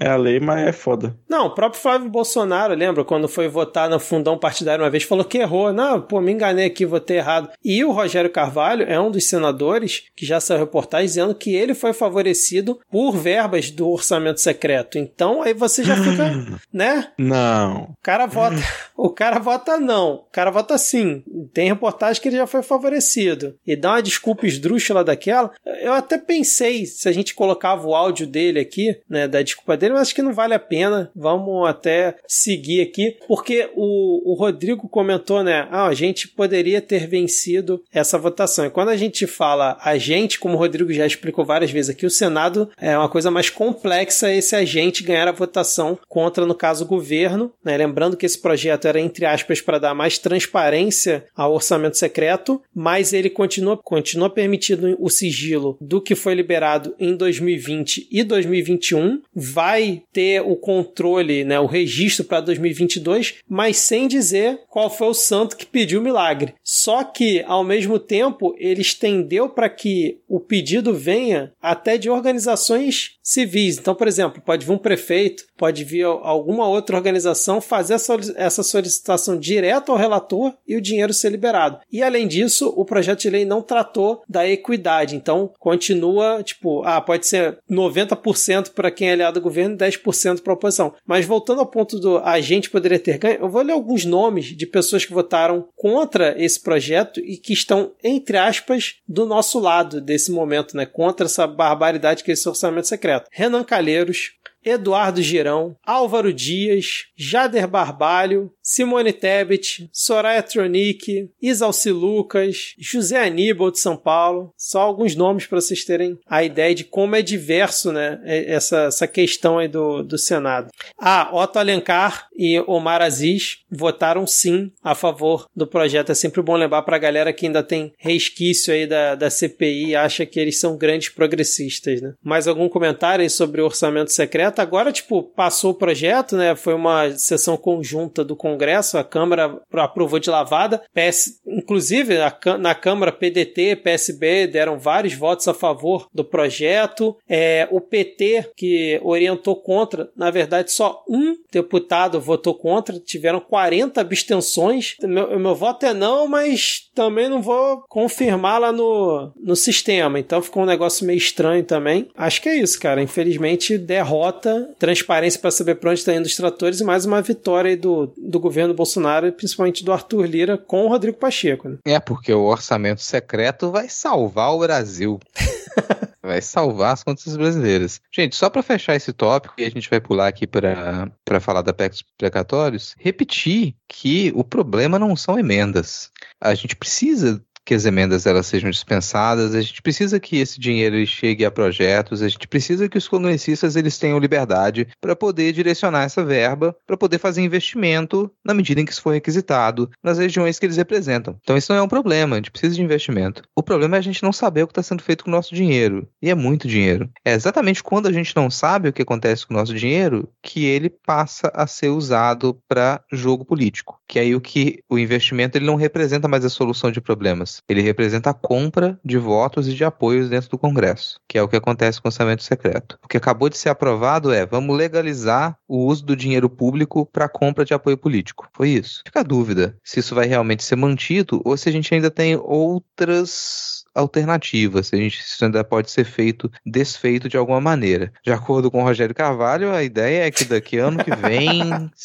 [SPEAKER 4] É a lei, mas é foda.
[SPEAKER 1] Não, o próprio Flávio Bolsonaro, lembra? Quando foi votar no fundão partidário uma vez, falou que errou. Não, pô, me enganei aqui, votei errado. E o Rogério Carvalho é um dos senadores que já saiu reportagem dizendo que ele foi favorecido por verbas do orçamento secreto. Então aí você já fica, né?
[SPEAKER 4] Não.
[SPEAKER 1] O cara vota. O cara vota não. O cara vota sim. Tem reportagem que ele já foi favorecido. E dá uma desculpa esdrúxula daquela. Eu até pensei se a gente colocava o áudio dele aqui, né? Da desculpa dele dele, mas acho que não vale a pena. Vamos até seguir aqui, porque o, o Rodrigo comentou, né? Ah, a gente poderia ter vencido essa votação. E quando a gente fala a gente, como o Rodrigo já explicou várias vezes aqui, o Senado é uma coisa mais complexa esse agente ganhar a votação contra, no caso, o governo. Né? Lembrando que esse projeto era, entre aspas, para dar mais transparência ao orçamento secreto, mas ele continua, continua permitindo o sigilo do que foi liberado em 2020 e 2021. Vai vai ter o controle, né, o registro para 2022, mas sem dizer qual foi o santo que pediu o milagre. Só que, ao mesmo tempo, ele estendeu para que o pedido venha até de organizações civis. Então, por exemplo, pode vir um prefeito, pode vir alguma outra organização fazer essa solicitação direto ao relator e o dinheiro ser liberado. E além disso, o projeto de lei não tratou da equidade. Então, continua, tipo, ah, pode ser 90% para quem é aliado do governo e 10% para a oposição. Mas voltando ao ponto do a gente poderia ter ganho, eu vou ler alguns nomes de pessoas que votaram contra esse projeto e que estão, entre aspas, do nosso lado desse momento, né? Contra essa barbaridade que é esse orçamento secreto. Renan Calheiros, Eduardo Girão, Álvaro Dias, Jader Barbalho, Simone Tebet, Soraya Tronic, Isalci Lucas, José Aníbal de São Paulo. Só alguns nomes para vocês terem a ideia de como é diverso né, essa, essa questão aí do, do Senado. Ah, Otto Alencar e Omar Aziz votaram sim a favor do projeto. É sempre bom lembrar para a galera que ainda tem resquício aí da, da CPI e acha que eles são grandes progressistas. Né? Mais algum comentário sobre o orçamento secreto? Agora, tipo, passou o projeto, né? Foi uma sessão conjunta do Congresso Congresso, a Câmara aprovou de lavada. PS, inclusive, na Câmara, PDT, PSB deram vários votos a favor do projeto. É, o PT, que orientou contra, na verdade, só um deputado votou contra, tiveram 40 abstenções. Meu, meu voto é não, mas também não vou confirmar lá no, no sistema. Então ficou um negócio meio estranho também. Acho que é isso, cara. Infelizmente, derrota, transparência para saber para onde estão tá indo os tratores e mais uma vitória do, do governo Bolsonaro, principalmente do Arthur Lira com o Rodrigo Pacheco. Né?
[SPEAKER 2] É, porque o orçamento secreto vai salvar o Brasil. vai salvar as contas brasileiras. Gente, só para fechar esse tópico, e a gente vai pular aqui para falar da PEC dos precatórios, repetir que o problema não são emendas. A gente precisa que as emendas elas sejam dispensadas, a gente precisa que esse dinheiro chegue a projetos, a gente precisa que os congressistas eles tenham liberdade para poder direcionar essa verba, para poder fazer investimento na medida em que isso for requisitado nas regiões que eles representam. Então isso não é um problema, a gente precisa de investimento. O problema é a gente não saber o que está sendo feito com o nosso dinheiro. E é muito dinheiro. É exatamente quando a gente não sabe o que acontece com o nosso dinheiro que ele passa a ser usado para jogo político. Que aí o que o investimento ele não representa mais a solução de problemas. Ele representa a compra de votos e de apoios dentro do Congresso, que é o que acontece com o orçamento secreto. O que acabou de ser aprovado é vamos legalizar o uso do dinheiro público para compra de apoio político. Foi isso. Fica a dúvida se isso vai realmente ser mantido ou se a gente ainda tem outras alternativas, se a gente isso ainda pode ser feito desfeito de alguma maneira. De acordo com o Rogério Carvalho, a ideia é que daqui ano que vem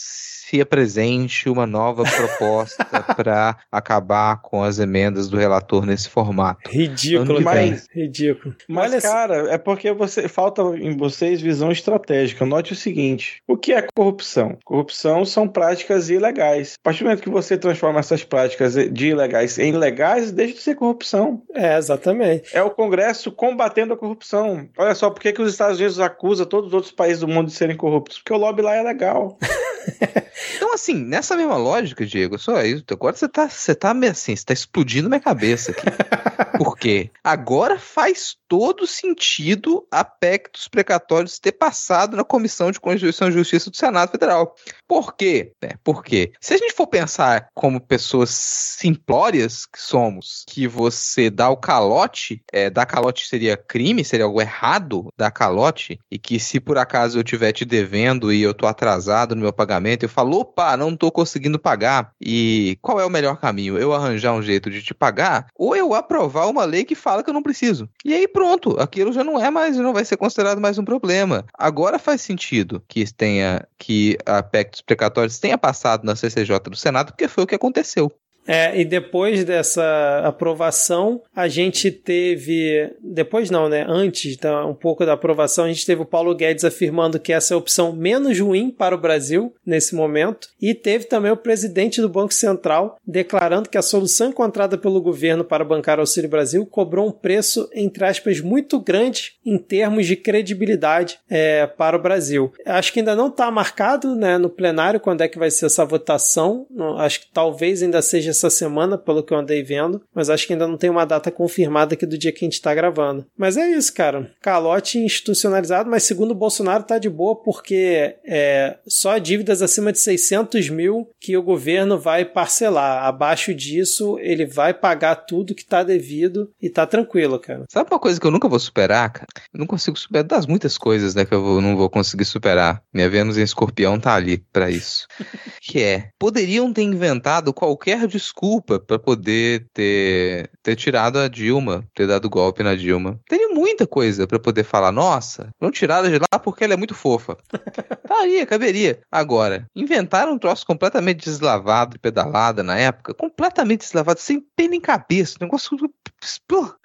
[SPEAKER 2] se apresente uma nova proposta para acabar com as emendas do relator nesse formato.
[SPEAKER 1] Ridículo, mas, ridículo.
[SPEAKER 4] Mas, Olha cara, é porque você falta em vocês visão estratégica. Note o seguinte: o que é corrupção? Corrupção são práticas ilegais. A partir do momento que você transforma essas práticas de ilegais em legais, deixa de ser corrupção.
[SPEAKER 1] É, exatamente.
[SPEAKER 4] É o Congresso combatendo a corrupção. Olha só, por que, que os Estados Unidos acusam todos os outros países do mundo de serem corruptos? Porque o lobby lá é legal.
[SPEAKER 2] Então, assim, nessa mesma lógica, Diego, só isso. Agora você tá, você tá assim, você tá explodindo minha cabeça aqui. Por quê? Agora faz todo sentido a PEC dos precatórios ter passado na Comissão de Constituição e Justiça do Senado Federal. Por quê? É, por quê? Se a gente for pensar como pessoas simplórias que somos, que você dá o calote, é, dar calote seria crime, seria algo errado dar calote, e que se por acaso eu estiver te devendo e eu tô atrasado no meu pagamento, eu falo, opa, não tô conseguindo pagar. E qual é o melhor caminho? Eu arranjar um jeito de te pagar ou eu aprovar uma lei que fala que eu não preciso. E aí pronto, aquilo já não é mais, não vai ser considerado mais um problema. Agora faz sentido que tenha que a PEC dos precatórios tenha passado na CCJ do Senado, porque foi o que aconteceu.
[SPEAKER 1] É, e depois dessa aprovação, a gente teve. Depois não, né? Antes da, um pouco da aprovação, a gente teve o Paulo Guedes afirmando que essa é a opção menos ruim para o Brasil nesse momento. E teve também o presidente do Banco Central declarando que a solução encontrada pelo governo para bancar o Auxílio Brasil cobrou um preço, entre aspas, muito grande em termos de credibilidade é, para o Brasil. Acho que ainda não está marcado né, no plenário quando é que vai ser essa votação. Acho que talvez ainda seja essa semana, pelo que eu andei vendo, mas acho que ainda não tem uma data confirmada aqui do dia que a gente está gravando. Mas é isso, cara. Calote institucionalizado, mas segundo o Bolsonaro tá de boa porque é só dívidas acima de 600 mil que o governo vai parcelar. Abaixo disso, ele vai pagar tudo que tá devido e tá tranquilo, cara.
[SPEAKER 2] Sabe uma coisa que eu nunca vou superar, cara? Eu não consigo superar das muitas coisas, né, que eu vou, não vou conseguir superar. Minha Vênus em Escorpião tá ali para isso. que é, poderiam ter inventado qualquer desculpa para poder ter, ter tirado a Dilma, ter dado golpe na Dilma. Teria muita coisa para poder falar, nossa, vão tirar de lá porque ela é muito fofa. tá aí, caberia. Agora, inventaram um troço completamente deslavado, pedalada na época, completamente deslavado, sem pena em cabeça, negócio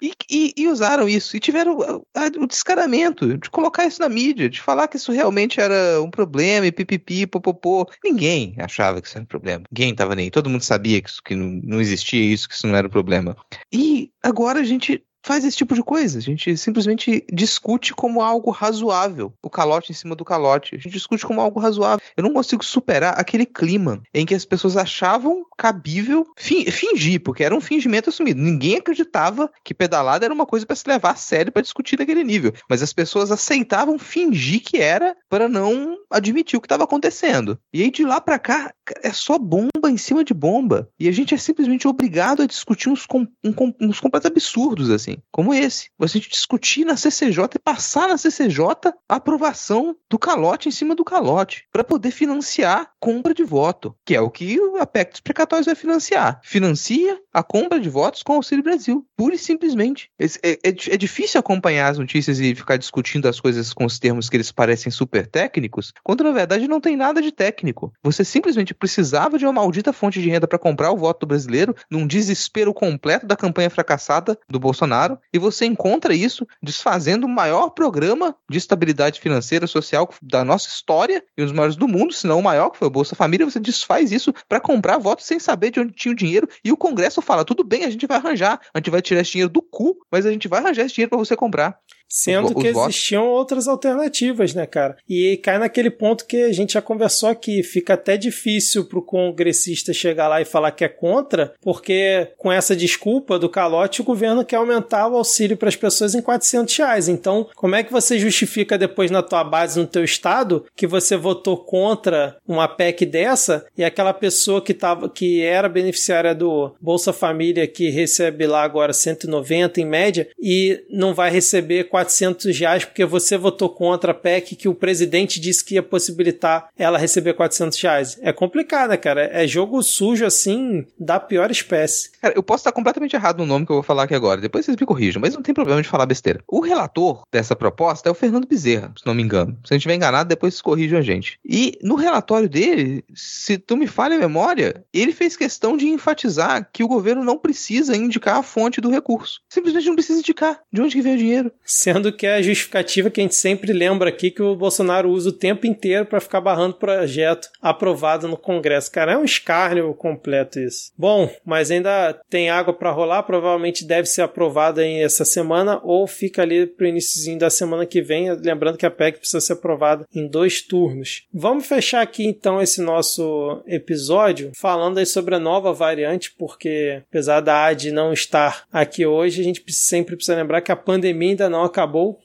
[SPEAKER 2] e, e, e, usaram isso. E tiveram o descaramento de colocar isso na mídia, de falar que isso realmente era um problema e pipipi, popopô. Ninguém achava que isso era um problema. Ninguém tava nem. Todo mundo sabia que, isso, que não, não existia isso, que isso não era um problema. E agora a gente faz esse tipo de coisa. A gente simplesmente discute como algo razoável. O calote em cima do calote. A gente discute como algo razoável. Eu não consigo superar aquele clima em que as pessoas achavam cabível fingir, porque era um fingimento assumido. Ninguém acreditava que pedalada era uma coisa para se levar a sério para discutir naquele nível. Mas as pessoas aceitavam fingir que era para não admitir o que estava acontecendo. E aí de lá para cá é só bomba em cima de bomba. E a gente é simplesmente obrigado a discutir uns, com, um, uns completos absurdos assim como esse. Você discutir na CCJ e passar na CCJ a aprovação do calote em cima do calote, para poder financiar compra de voto, que é o que a PEC dos precatórios vai financiar. Financia a compra de votos com o Auxílio Brasil, pura e simplesmente. É, é, é difícil acompanhar as notícias e ficar discutindo as coisas com os termos que eles parecem super técnicos, quando na verdade não tem nada de técnico. Você simplesmente precisava de uma maldita fonte de renda para comprar o voto do brasileiro num desespero completo da campanha fracassada do Bolsonaro Bolsonaro, e você encontra isso desfazendo o maior programa de estabilidade financeira social da nossa história e dos maiores do mundo, se não o maior, que foi o Bolsa Família. Você desfaz isso para comprar votos sem saber de onde tinha o dinheiro, e o Congresso fala: tudo bem, a gente vai arranjar, a gente vai tirar esse dinheiro do cu, mas a gente vai arranjar esse dinheiro para você comprar.
[SPEAKER 1] Sendo que existiam outras alternativas, né, cara? E cai naquele ponto que a gente já conversou aqui. Fica até difícil pro congressista chegar lá e falar que é contra, porque com essa desculpa do calote, o governo quer aumentar o auxílio para as pessoas em 400 reais. Então, como é que você justifica depois na tua base, no teu estado, que você votou contra uma PEC dessa e aquela pessoa que, tava, que era beneficiária do Bolsa Família, que recebe lá agora 190 em média, e não vai receber 400 reais porque você votou contra a PEC que o presidente disse que ia possibilitar ela receber 400 reais. É complicado, né, cara? É jogo sujo assim da pior espécie.
[SPEAKER 2] Cara, eu posso estar completamente errado no nome que eu vou falar aqui agora, depois vocês me corrijam, mas não tem problema de falar besteira. O relator dessa proposta é o Fernando Bezerra, se não me engano. Se a gente estiver enganado, depois vocês corrijam a gente. E no relatório dele, se tu me falha a memória, ele fez questão de enfatizar que o governo não precisa indicar a fonte do recurso. Simplesmente não precisa indicar de onde que vem o dinheiro.
[SPEAKER 1] Sendo que é a justificativa que a gente sempre lembra aqui que o Bolsonaro usa o tempo inteiro para ficar barrando projeto aprovado no Congresso. Cara, é um escárnio completo isso. Bom, mas ainda tem água para rolar, provavelmente deve ser aprovada em essa semana ou fica ali pro iníciozinho da semana que vem, lembrando que a PEC precisa ser aprovada em dois turnos. Vamos fechar aqui então esse nosso episódio falando aí sobre a nova variante, porque apesar da AD não estar aqui hoje, a gente sempre precisa lembrar que a pandemia ainda não acabou,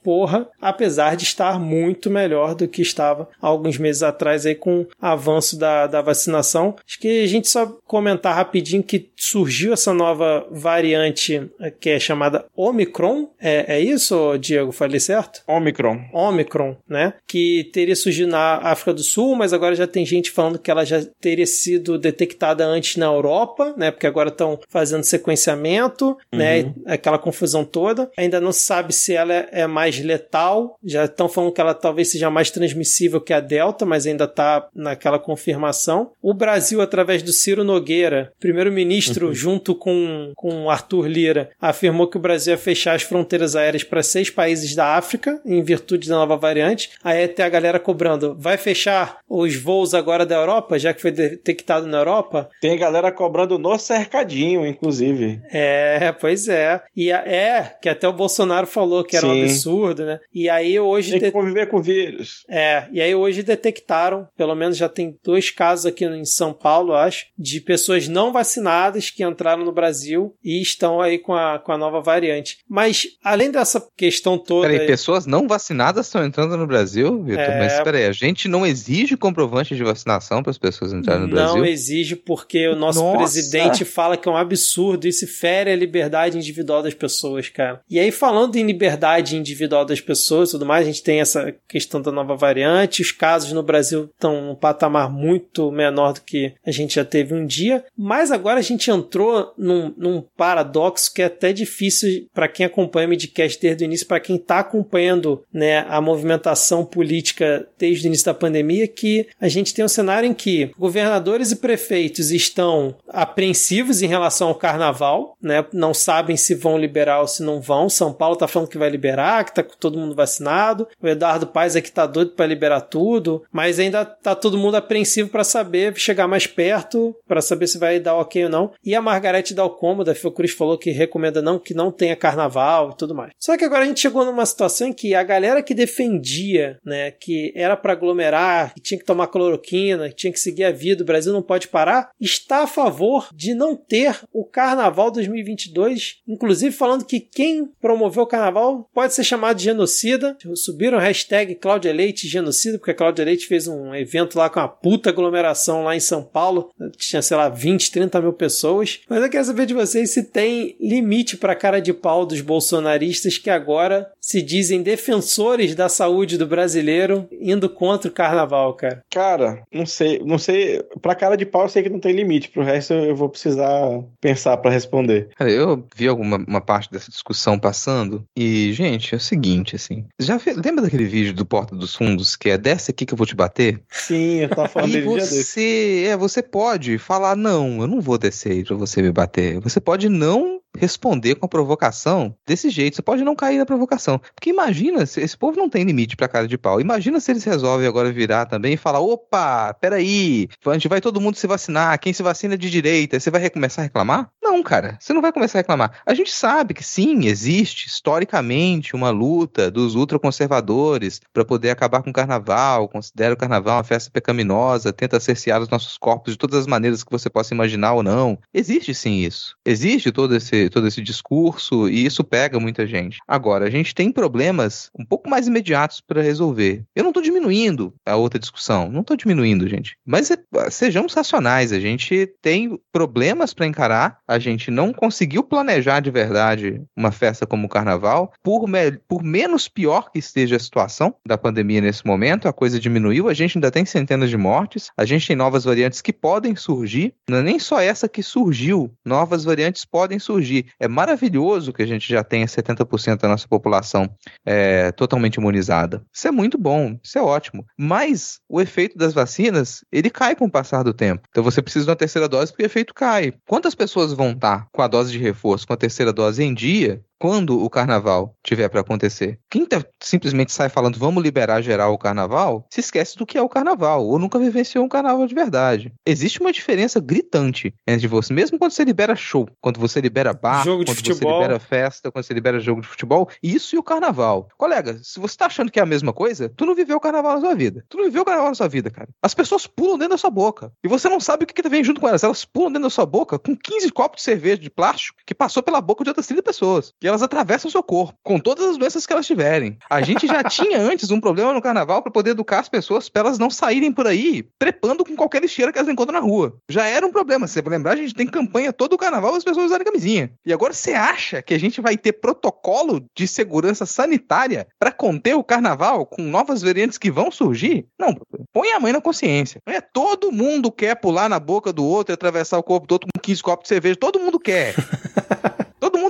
[SPEAKER 1] porra, apesar de estar muito melhor do que estava alguns meses atrás aí com o avanço da, da vacinação. Acho que a gente só comentar rapidinho que surgiu essa nova variante eh, que é chamada Omicron. É, é isso, Diego? Falei certo?
[SPEAKER 4] Omicron.
[SPEAKER 1] Omicron, né? Que teria surgido na África do Sul, mas agora já tem gente falando que ela já teria sido detectada antes na Europa, né? Porque agora estão fazendo sequenciamento, né? uhum. né? Aquela confusão toda. Ainda não se sabe se ela é mais letal. Já estão falando que ela talvez seja mais transmissível que a Delta, mas ainda está naquela confirmação. O Brasil, através do Ciro Nogueira, primeiro-ministro, uhum. junto com, com Arthur Lira, afirmou que o Brasil ia fechar as fronteiras aéreas para seis países da África, em virtude da nova variante. Aí até a galera cobrando: vai fechar os voos agora da Europa, já que foi detectado na Europa?
[SPEAKER 4] Tem galera cobrando no cercadinho, inclusive.
[SPEAKER 1] É, pois é. E é, que até o Bolsonaro falou que era Sim. um absurdo, né? E aí hoje.
[SPEAKER 4] Tem que conviver com vírus.
[SPEAKER 1] É, e aí hoje detectaram, pelo menos já tem dois casos aqui em São Paulo, acho, de pessoas não vacinadas que entraram no Brasil e estão aí com a, com a nova variante. Mas, além dessa questão toda.
[SPEAKER 2] Peraí, pessoas não vacinadas estão entrando no Brasil, Vitor? É... Mas peraí, a gente não exige comprovante de vacinação para as pessoas entrarem no Brasil?
[SPEAKER 1] Não exige, porque o nosso Nossa. presidente fala que é um absurdo, isso fere a liberdade individual das pessoas, cara. E aí, falando em liberdade individual das pessoas e tudo mais, a gente tem essa questão da nova variante, os casos no Brasil estão num patamar muito menor do que a gente já teve um dia, mas agora a gente entrou num, num paradoxo que é até difícil para quem acompanha o Midcast desde o início, para quem está acompanhando né, a movimentação política desde o início da pandemia, que a gente tem um cenário em que governadores e prefeitos estão apreensivos em relação ao carnaval, né, não sabem se vão liberar ou se não vão. São Paulo está falando que vai liberar, que está com todo mundo vacinado. O Eduardo Paes aqui está doido para liberar tudo, mas ainda está todo mundo apreensivo para saber chegar mais perto, para saber se vai dar ok ou não. E a Margarete Dalcomo, da Fiocruz, falou que recomenda não que não tenha carnaval e tudo mais. Só que agora a gente chegou numa situação em que a galera que defendia, né, que era para aglomerar, que tinha que tomar cloroquina, que tinha que seguir a vida, o Brasil não pode parar, está a favor de não ter o carnaval 2022, inclusive falando que quem promoveu o carnaval pode ser chamado de genocida. Subiram o hashtag Cláudia Leite genocida, porque a Cláudia Leite fez um evento lá com uma puta aglomeração lá em São Paulo, tinha, sei lá, 20, 30 mil pessoas. Mas eu quero saber de vocês se tem limite para cara de pau dos bolsonaristas que agora se dizem defensores da saúde do brasileiro indo contra o carnaval, cara.
[SPEAKER 4] Cara, não sei, não sei, pra cara de pau eu sei que não tem limite, pro resto eu vou precisar pensar para responder.
[SPEAKER 2] Cara, eu vi alguma uma parte dessa discussão passando e, gente, gente, é o seguinte, assim. Já lembra daquele vídeo do Porta dos Fundos que é desce aqui que eu vou te bater?
[SPEAKER 4] Sim, eu tava falando
[SPEAKER 2] e
[SPEAKER 4] dele
[SPEAKER 2] você, é, você pode falar não, eu não vou descer aí pra você me bater. Você pode não responder com a provocação desse jeito. Você pode não cair na provocação. Porque imagina, se esse povo não tem limite pra cara de pau. Imagina se eles resolvem agora virar também e falar: opa, peraí, a gente vai todo mundo se vacinar, quem se vacina é de direita, você vai começar a reclamar? Não, cara, você não vai começar a reclamar. A gente sabe que sim, existe historicamente uma luta dos ultraconservadores para poder acabar com o carnaval, considera o carnaval uma festa pecaminosa, tenta cercear os nossos corpos de todas as maneiras que você possa imaginar ou não. Existe sim isso. Existe todo esse todo esse discurso e isso pega muita gente. Agora, a gente tem problemas um pouco mais imediatos para resolver. Eu não estou diminuindo a outra discussão, não estou diminuindo, gente. Mas é, sejamos racionais, a gente tem problemas para encarar, a gente não conseguiu planejar de verdade uma festa como o carnaval, por, me, por menos pior que esteja a situação da pandemia nesse momento, a coisa diminuiu, a gente ainda tem centenas de mortes, a gente tem novas variantes que podem surgir, não é nem só essa que surgiu, novas variantes podem surgir é maravilhoso que a gente já tenha 70% da nossa população é, totalmente imunizada. Isso é muito bom, isso é ótimo. Mas o efeito das vacinas, ele cai com o passar do tempo. Então você precisa de uma terceira dose porque o efeito cai. Quantas pessoas vão estar com a dose de reforço, com a terceira dose em dia, quando o carnaval tiver para acontecer. Quem tá, simplesmente sai falando vamos liberar geral o carnaval, se esquece do que é o carnaval, ou nunca vivenciou um carnaval de verdade. Existe uma diferença gritante entre você, mesmo quando você libera show, quando você libera bar,
[SPEAKER 1] jogo
[SPEAKER 2] quando você libera festa, quando você libera jogo de futebol, isso e o carnaval. Colega, se você tá achando que é a mesma coisa, tu não viveu o carnaval na sua vida. Tu não viveu o carnaval na sua vida, cara. As pessoas pulam dentro da sua boca. E você não sabe o que, que vem junto com elas. Elas pulam dentro da sua boca com 15 copos de cerveja de plástico que passou pela boca de outras 30 pessoas. E elas atravessam o seu corpo, com todas as doenças que elas tiverem. A gente já tinha antes um problema no carnaval para poder educar as pessoas para elas não saírem por aí trepando com qualquer lixeira que elas encontram na rua. Já era um problema. Se você lembrar, a gente tem campanha todo o carnaval as pessoas usarem camisinha. E agora você acha que a gente vai ter protocolo de segurança sanitária para conter o carnaval com novas variantes que vão surgir? Não, põe a mãe na consciência. É todo mundo quer pular na boca do outro e atravessar o corpo do outro com 15 copos de cerveja. Todo mundo quer.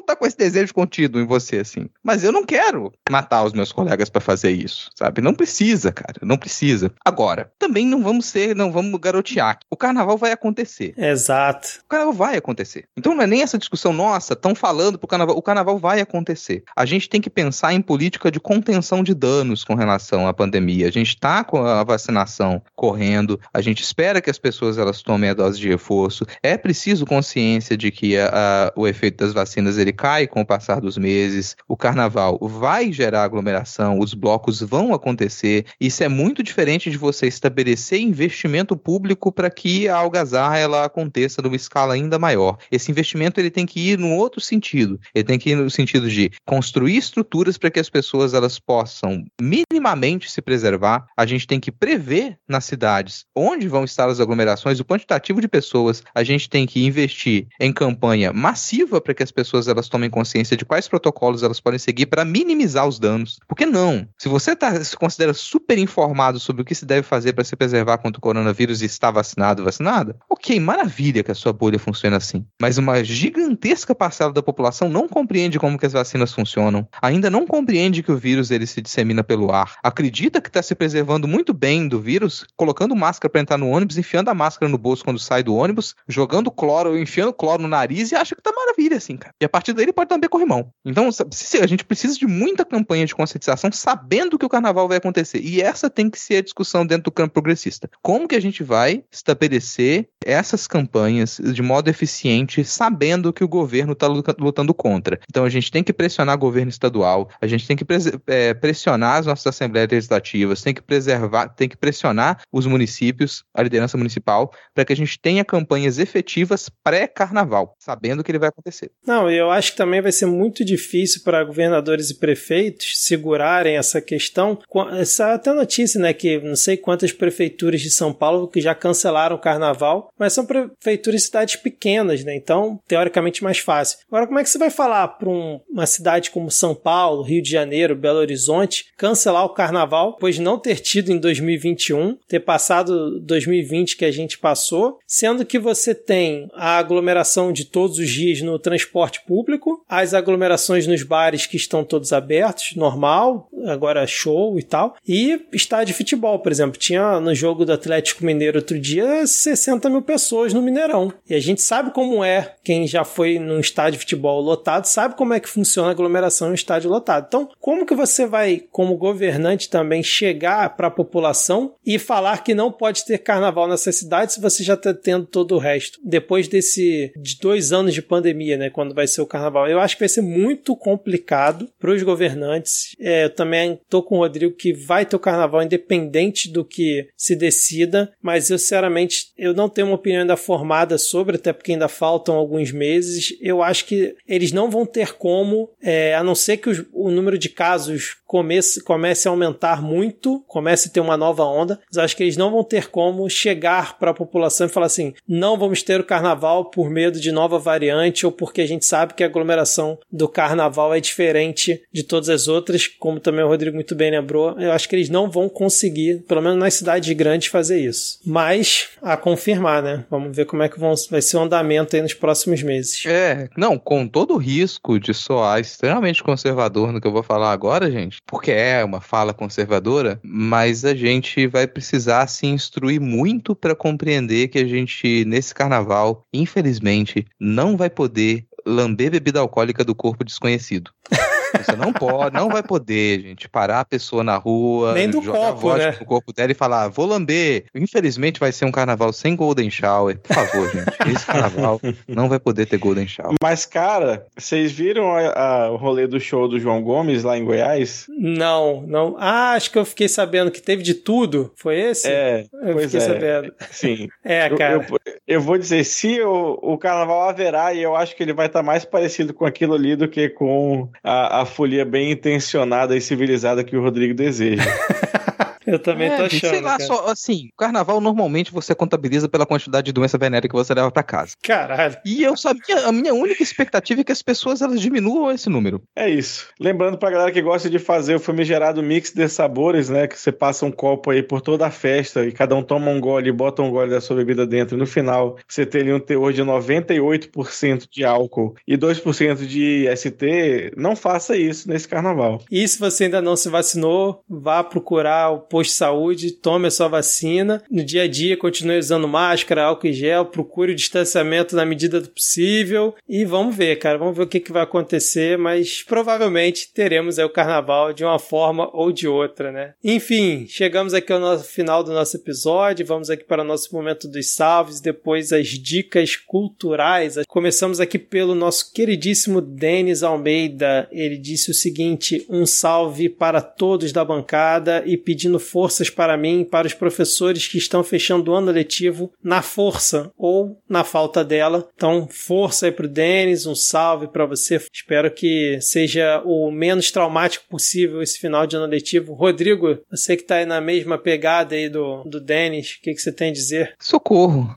[SPEAKER 2] Tá com esse desejo contido em você, assim. Mas eu não quero matar os meus colegas para fazer isso, sabe? Não precisa, cara. Não precisa. Agora, também não vamos ser, não vamos garotear. O carnaval vai acontecer.
[SPEAKER 1] Exato.
[SPEAKER 2] O carnaval vai acontecer. Então não é nem essa discussão, nossa, estão falando pro carnaval. O carnaval vai acontecer. A gente tem que pensar em política de contenção de danos com relação à pandemia. A gente tá com a vacinação correndo, a gente espera que as pessoas elas tomem a dose de reforço. É preciso consciência de que a, a, o efeito das vacinas ele cai com o passar dos meses, o carnaval vai gerar aglomeração, os blocos vão acontecer. Isso é muito diferente de você estabelecer investimento público para que a algazarra ela aconteça numa escala ainda maior. Esse investimento ele tem que ir num outro sentido. Ele tem que ir no sentido de construir estruturas para que as pessoas elas possam minimamente se preservar. A gente tem que prever nas cidades onde vão estar as aglomerações, o quantitativo de pessoas. A gente tem que investir em campanha massiva para que as pessoas pessoas elas tomem consciência de quais protocolos elas podem seguir para minimizar os danos. Porque não? Se você tá, se considera super informado sobre o que se deve fazer para se preservar contra o coronavírus e está vacinado, vacinada, ok, maravilha que a sua bolha funciona assim. Mas uma gigantesca parcela da população não compreende como que as vacinas funcionam, ainda não compreende que o vírus ele se dissemina pelo ar, acredita que está se preservando muito bem do vírus, colocando máscara para entrar no ônibus, enfiando a máscara no bolso quando sai do ônibus, jogando cloro, enfiando cloro no nariz e acha que tá maravilha assim, cara. E a partir daí ele pode também corrimão. Então, a gente precisa de muita campanha de conscientização sabendo que o carnaval vai acontecer. E essa tem que ser a discussão dentro do campo progressista. Como que a gente vai estabelecer essas campanhas de modo eficiente, sabendo que o governo está lutando contra? Então, a gente tem que pressionar o governo estadual, a gente tem que é, pressionar as nossas assembleias legislativas, tem que preservar, tem que pressionar os municípios, a liderança municipal, para que a gente tenha campanhas efetivas pré-carnaval, sabendo que ele vai acontecer.
[SPEAKER 1] Não, eu acho que também vai ser muito difícil para governadores e prefeitos segurarem essa questão. Essa até notícia, né, que não sei quantas prefeituras de São Paulo que já cancelaram o carnaval, mas são prefeituras de cidades pequenas, né? Então, teoricamente mais fácil. Agora, como é que você vai falar para um, uma cidade como São Paulo, Rio de Janeiro, Belo Horizonte cancelar o carnaval, pois não ter tido em 2021, ter passado 2020 que a gente passou, sendo que você tem a aglomeração de todos os dias no transporte público, as aglomerações nos bares que estão todos abertos, normal, agora show e tal, e estádio de futebol, por exemplo. Tinha no jogo do Atlético Mineiro outro dia 60 mil pessoas no Mineirão. E a gente sabe como é, quem já foi num estádio de futebol lotado, sabe como é que funciona a aglomeração em um estádio lotado. Então, como que você vai, como governante, também chegar para a população e falar que não pode ter carnaval nessa cidade se você já está tendo todo o resto? Depois desse de dois anos de pandemia, né? Quando vai ser o carnaval. Eu acho que vai ser muito complicado para os governantes. É, eu também tô com o Rodrigo que vai ter o carnaval independente do que se decida, mas eu sinceramente eu não tenho uma opinião ainda formada sobre, até porque ainda faltam alguns meses. Eu acho que eles não vão ter como, é, a não ser que os, o número de casos comece, comece a aumentar muito, comece a ter uma nova onda, mas acho que eles não vão ter como chegar para a população e falar assim: não vamos ter o carnaval por medo de nova variante ou porque a gente sabe que a aglomeração do carnaval é diferente de todas as outras, como também o Rodrigo muito bem lembrou. Eu acho que eles não vão conseguir, pelo menos nas cidades grandes, fazer isso. Mas a confirmar, né? Vamos ver como é que vão, vai ser o andamento aí nos próximos meses.
[SPEAKER 2] É, não, com todo o risco de soar extremamente conservador no que eu vou falar agora, gente, porque é uma fala conservadora, mas a gente vai precisar se instruir muito para compreender que a gente, nesse carnaval, infelizmente, não vai poder lamber bebida alcoólica do corpo desconhecido. Você não pode, não vai poder, gente, parar a pessoa na rua,
[SPEAKER 1] Nem do
[SPEAKER 2] jogar
[SPEAKER 1] copo,
[SPEAKER 2] vodka
[SPEAKER 1] né?
[SPEAKER 2] no corpo dela e falar, vou lamber. Infelizmente vai ser um carnaval sem Golden Shower. Por favor, gente, esse carnaval não vai poder ter Golden Shower.
[SPEAKER 4] Mas, cara, vocês viram a- a- o rolê do show do João Gomes lá em Goiás?
[SPEAKER 1] Não, não. Ah, acho que eu fiquei sabendo que teve de tudo. Foi esse?
[SPEAKER 4] É,
[SPEAKER 1] eu
[SPEAKER 4] pois
[SPEAKER 1] fiquei
[SPEAKER 4] é.
[SPEAKER 1] sabendo.
[SPEAKER 4] sim.
[SPEAKER 1] É,
[SPEAKER 4] Eu,
[SPEAKER 1] cara.
[SPEAKER 4] eu, eu vou dizer, se o, o carnaval haverá, e eu acho que ele vai estar mais parecido com aquilo ali do que com a, a folia bem intencionada e civilizada que o Rodrigo deseja.
[SPEAKER 1] Eu também tô
[SPEAKER 2] É, gente,
[SPEAKER 1] achando.
[SPEAKER 2] sei lá,
[SPEAKER 1] cara.
[SPEAKER 2] só assim, carnaval normalmente você contabiliza pela quantidade de doença venérea que você leva pra casa.
[SPEAKER 1] Caralho.
[SPEAKER 2] E eu sabia, a minha única expectativa é que as pessoas elas diminuam esse número.
[SPEAKER 4] É isso. Lembrando pra galera que gosta de fazer o famigerado mix de sabores, né? Que você passa um copo aí por toda a festa e cada um toma um gole e bota um gole da sua bebida dentro. E no final, você tem ali um teor de 98% de álcool e 2% de ST. Não faça isso nesse carnaval.
[SPEAKER 1] E se você ainda não se vacinou, vá procurar o posto de saúde, tome a sua vacina. No dia a dia, continue usando máscara, álcool em gel, procure o distanciamento na medida do possível. E vamos ver, cara, vamos ver o que, que vai acontecer, mas provavelmente teremos o carnaval de uma forma ou de outra, né? Enfim, chegamos aqui ao nosso final do nosso episódio. Vamos aqui para o nosso momento dos salves, depois as dicas culturais. Começamos aqui pelo nosso queridíssimo Denis Almeida. Ele disse o seguinte: um salve para todos da bancada e pedindo forças para mim e para os professores que estão fechando o ano letivo na força ou na falta dela. Então, força aí pro Denis, um salve para você. Espero que seja o menos traumático possível esse final de ano letivo. Rodrigo, você que tá aí na mesma pegada aí do, do Denis, o que, que você tem a dizer?
[SPEAKER 2] Socorro.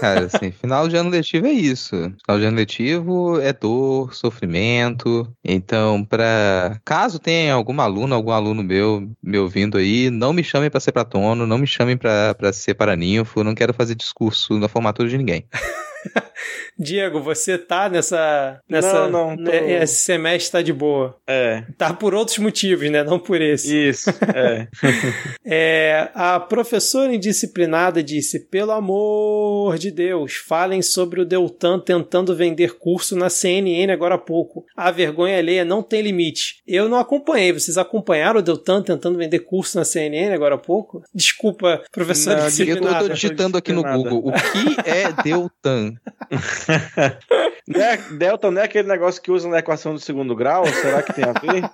[SPEAKER 2] Cara, assim, final de ano letivo é isso. Final de ano letivo é dor, sofrimento. Então, pra caso tenha alguma aluna, algum aluno meu me ouvindo aí, não me chamem pra ser pratono, não me chamem pra ser paraninfo, não quero fazer discurso na formatura de ninguém.
[SPEAKER 1] Diego, você tá nessa. nessa
[SPEAKER 4] Não, não, tô-
[SPEAKER 1] né, Esse semestre tá de boa.
[SPEAKER 4] É,
[SPEAKER 1] Tá por outros motivos, né? Não por esse.
[SPEAKER 4] isso. É.
[SPEAKER 1] É, a professora indisciplinada disse: pelo amor de Deus, falem sobre o Deltan tentando vender curso na CNN agora há pouco. A vergonha alheia não tem limite. Eu não acompanhei. Vocês acompanharam o Deltan tentando vender curso na CNN agora há pouco? Desculpa, professora
[SPEAKER 4] Não,
[SPEAKER 2] Eu
[SPEAKER 1] indisciplinada.
[SPEAKER 2] tô digitando aqui no. Google o que é Deltan.
[SPEAKER 4] Não é- Delta não é aquele negócio que usa na equação do segundo grau? Será que tem a ver?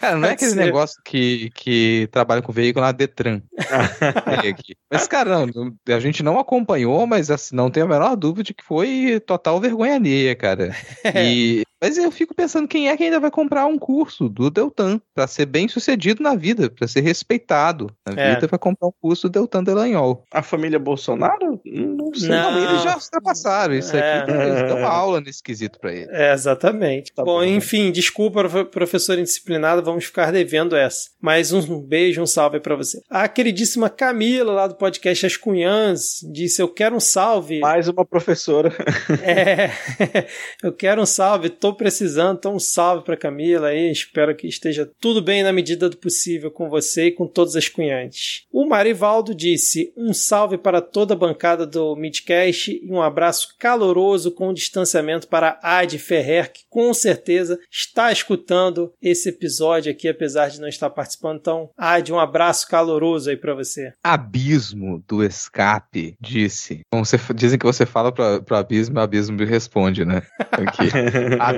[SPEAKER 2] Cara, não é aquele
[SPEAKER 1] ser.
[SPEAKER 2] negócio que, que trabalha com veículo na Detran. Mas, cara, não, a gente não acompanhou, mas assim, não tenho a menor dúvida de que foi total vergonha alheia, cara. E, mas eu fico pensando quem é que ainda vai comprar um curso do Deltan pra ser bem sucedido na vida, pra ser respeitado na
[SPEAKER 1] É.
[SPEAKER 2] vida, vai comprar um curso do Deltan Delanhol.
[SPEAKER 4] A família Bolsonaro? Não sei.
[SPEAKER 1] Não.
[SPEAKER 2] Não, eles já ultrapassaram isso
[SPEAKER 1] É.
[SPEAKER 2] aqui, eles dão aula nesse quesito pra ele.
[SPEAKER 1] É, exatamente.
[SPEAKER 4] Tá
[SPEAKER 1] bom,
[SPEAKER 4] bom.
[SPEAKER 1] enfim, desculpa, profe- professora indisciplinada, vamos ficar devendo essa. Mas um beijo, um salve pra você. A queridíssima Camila, lá do podcast As Cunhãs, disse: Eu quero um salve.
[SPEAKER 4] Mais uma professora.
[SPEAKER 1] É, eu quero um salve. Tô estou precisando, então um salve para Camila aí. Espero que esteja tudo bem na medida do possível com você e com todas as cunhantes. O Marivaldo disse: um salve para toda a bancada do Midcast e um abraço caloroso com distanciamento para Ad Ferrer, que com certeza está escutando esse episódio aqui, apesar de não estar participando. Então, Ad, um abraço caloroso aí para você.
[SPEAKER 2] Abismo do escape, disse. Bom, você, dizem que você fala para o abismo, o abismo me responde, né? Aqui.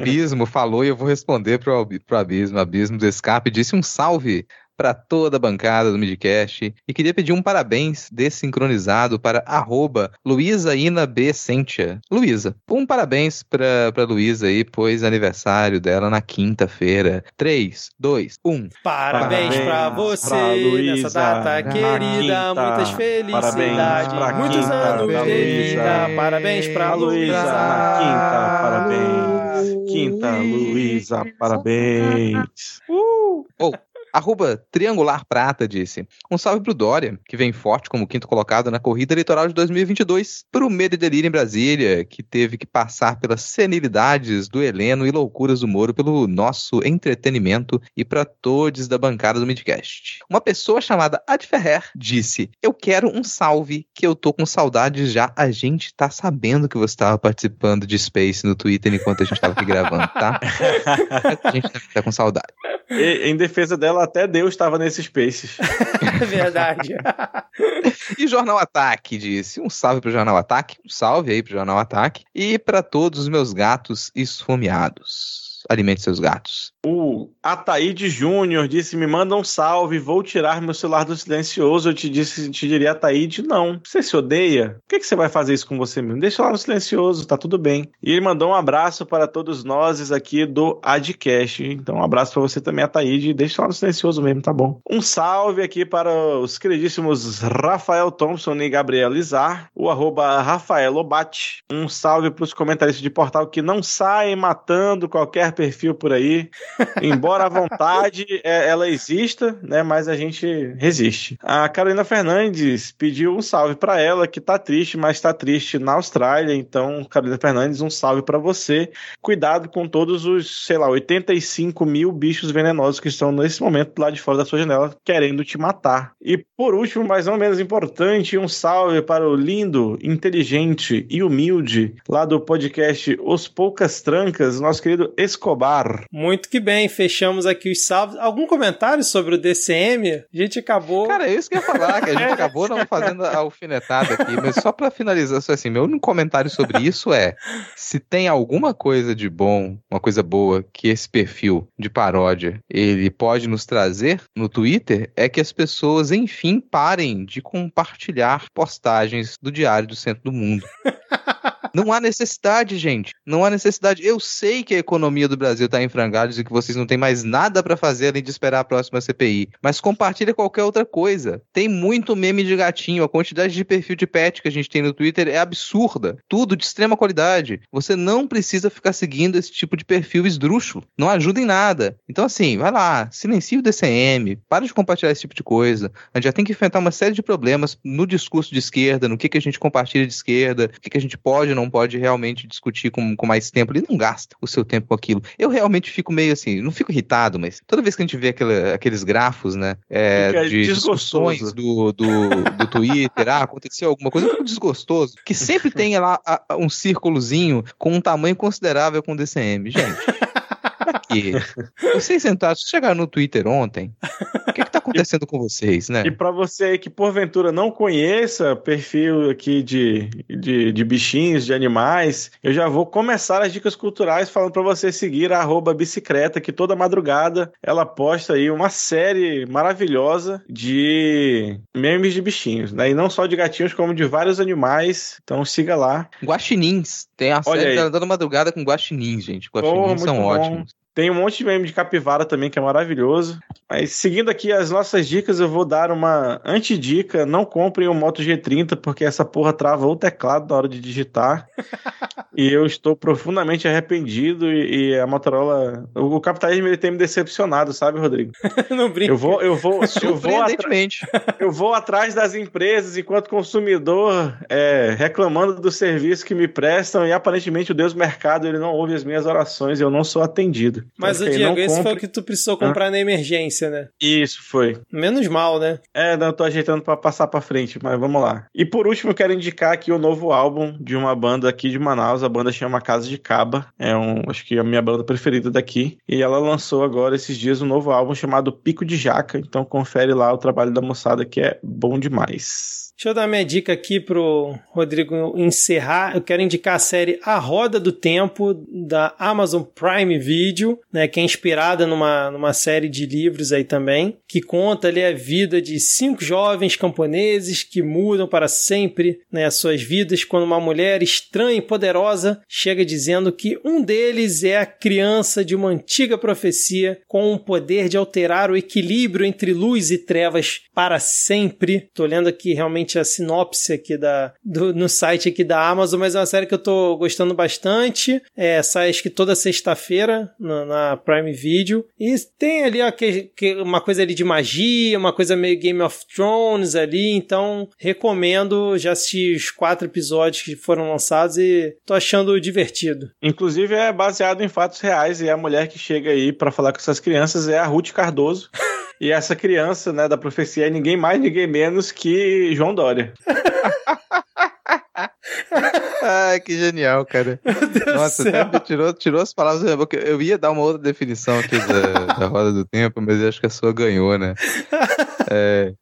[SPEAKER 2] Abismo falou e eu vou responder pro, pro abismo. Abismo do escape disse um salve para toda a bancada do Midcast e queria pedir um parabéns desincronizado para arroba Luísa Ina B. Sentia. Luísa, um parabéns para Luísa aí, pois aniversário dela na quinta-feira. 3, 2, 1.
[SPEAKER 1] Parabéns para você pra nessa data querida, quinta, muitas felicidades, muitos quinta, anos de vida. Parabéns para Luísa
[SPEAKER 4] na quinta, parabéns. Quinta, Luísa, parabéns.
[SPEAKER 2] Uh! Oh. Arroba Triangular Prata disse: Um salve pro Dória, que vem forte como quinto colocado na corrida eleitoral de 2022, pro Medo e Delírio em Brasília, que teve que passar pelas senilidades do Heleno e loucuras do Moro pelo nosso entretenimento e para todos da bancada do Midcast. Uma pessoa chamada Ad Ferrer disse: Eu quero um salve, que eu tô com saudades já. A gente tá sabendo que você estava participando de Space no Twitter enquanto a gente tava aqui gravando, tá? A gente tá com saudade.
[SPEAKER 4] E, em defesa dela, até Deus estava nesses Spaces.
[SPEAKER 1] Verdade.
[SPEAKER 2] e Jornal Ataque disse: um salve pro Jornal Ataque, um salve aí pro Jornal Ataque e para todos os meus gatos esfomeados alimente seus gatos.
[SPEAKER 4] O Ataíde Júnior disse: Me manda um salve, vou tirar meu celular do silencioso. Eu te disse, te diria, Ataíde, não. Você se odeia? Por que, que você vai fazer isso com você mesmo? Deixa lá no silencioso, tá tudo bem. E ele mandou um abraço para todos nós aqui do Adcast. Então, um abraço para você também, Ataíde. Deixa lá no silencioso mesmo, tá bom. Um salve aqui para os queridíssimos Rafael Thompson e Gabriel Lizar, o arroba Rafael Obate. Um salve para os comentaristas de portal que não saem matando qualquer perfil por aí. Embora a vontade é, ela exista, né? Mas a gente resiste. A Carolina Fernandes pediu um salve para ela, que tá triste, mas tá triste na Austrália. Então, Carolina Fernandes, um salve para você. Cuidado com todos os, sei lá, 85 mil bichos venenosos que estão nesse momento lá de fora da sua janela querendo te matar. E por último, mas não menos importante, um salve para o lindo, inteligente e humilde lá do podcast Os Poucas Trancas, nosso querido Escobar.
[SPEAKER 1] Muito que bem, fechamos aqui os salvos. Algum comentário sobre o DCM? A gente acabou.
[SPEAKER 2] Cara, é isso que eu ia falar, que a gente acabou não fazendo a alfinetada aqui, mas só para finalizar, assim, meu único comentário sobre isso é: se tem alguma coisa de bom, uma coisa boa que esse perfil de paródia ele pode nos trazer no Twitter, é que as pessoas, enfim, parem de compartilhar postagens do Diário do Centro do Mundo. Não há necessidade, gente. Não há necessidade. Eu sei que a economia do Brasil está em frangalhos e que vocês não têm mais nada para fazer além de esperar a próxima CPI. Mas compartilha qualquer outra coisa. Tem muito meme de gatinho. A quantidade de perfil de pet que a gente tem no Twitter é absurda. Tudo de extrema qualidade. Você não precisa ficar seguindo esse tipo de perfil esdrúxulo. Não ajuda em nada. Então, assim, vai lá, silencie o DCM, para de compartilhar esse tipo de coisa. A gente já tem que enfrentar uma série de problemas no discurso de esquerda, no que, que a gente compartilha de esquerda, o que, que a gente pode ou não pode realmente discutir com, com mais tempo. Ele não gasta o seu tempo com aquilo. Eu realmente fico meio assim, não fico irritado, mas toda vez que a gente vê aquele, aqueles grafos, né, é, de discussões do, do, do Twitter, ah, aconteceu alguma coisa, eu fico desgostoso. Que sempre tem lá um círculozinho com um tamanho considerável com DCM. Gente. Quê? Vocês entraram, chegaram no Twitter ontem. O que, que tá acontecendo e, com vocês, né?
[SPEAKER 4] E para você aí que porventura não conheça perfil aqui de, de, de, bichinhos, de animais, eu já vou começar as dicas culturais falando para você seguir a bicicleta, que toda madrugada ela posta aí uma série maravilhosa de memes de bichinhos, né? E não só de gatinhos, como de vários animais. Então siga lá.
[SPEAKER 2] Guaxinins. Tem a Olha série aí. da madrugada com guaxinins, gente. Guaxinins são bom. ótimos.
[SPEAKER 4] Tem um monte de meme de capivara também, que é maravilhoso. Mas seguindo aqui as nossas dicas, eu vou dar uma antidica. Não comprem o Moto G30, porque essa porra trava o teclado na hora de digitar. e eu estou profundamente arrependido. E, e a Motorola. O, o, capitalismo ele tem me decepcionado, sabe, Rodrigo?
[SPEAKER 1] não brinca.
[SPEAKER 4] Eu vou, eu vou, eu vou, eu vou atrás das empresas enquanto consumidor, é, reclamando do serviço que me prestam. E aparentemente o Deus Mercado ele não ouve as minhas orações e eu não sou atendido.
[SPEAKER 1] Mas o Diego, esse compre... foi o que tu precisou comprar ah. na emergência, né?
[SPEAKER 4] Isso, foi.
[SPEAKER 1] Menos mal, né?
[SPEAKER 4] É, não, eu tô ajeitando para passar para frente, mas vamos lá. E por último, eu quero indicar aqui o novo álbum de uma banda aqui de Manaus. A banda chama Casa de Caba. É um, acho que é a minha banda preferida daqui. E ela lançou agora esses dias um novo álbum chamado Pico de Jaca. Então confere lá o trabalho da moçada que é bom demais.
[SPEAKER 1] Deixa eu dar minha dica aqui pro Rodrigo encerrar. Eu quero indicar a série A Roda do Tempo da Amazon Prime Video, né, que é inspirada numa, numa série de livros aí também, que conta ali a vida de cinco jovens camponeses que mudam para sempre né, as suas vidas quando uma mulher estranha e poderosa chega dizendo que um deles é a criança de uma antiga profecia com o poder de alterar o equilíbrio entre luz e trevas para sempre. Tô lendo aqui realmente a sinopse aqui da, do, no site aqui da Amazon, mas é uma série que eu tô gostando bastante. É, sai acho que toda sexta-feira na, na, Prime Video. E tem ali ó, que, que, uma coisa ali de magia, uma coisa meio Game of Thrones ali, então recomendo. Já assisti os quatro episódios que foram lançados e tô achando divertido.
[SPEAKER 4] Inclusive é baseado em fatos reais e a mulher que chega aí para falar com essas crianças é a Ruth Cardoso. E essa criança, né, da profecia é ninguém mais, ninguém menos que João Dória.
[SPEAKER 2] Ai, que genial, cara. Nossa, até tirou, tirou as palavras da minha boca. Eu ia dar uma outra definição aqui da, da roda do tempo, mas eu acho que a sua ganhou, né? É,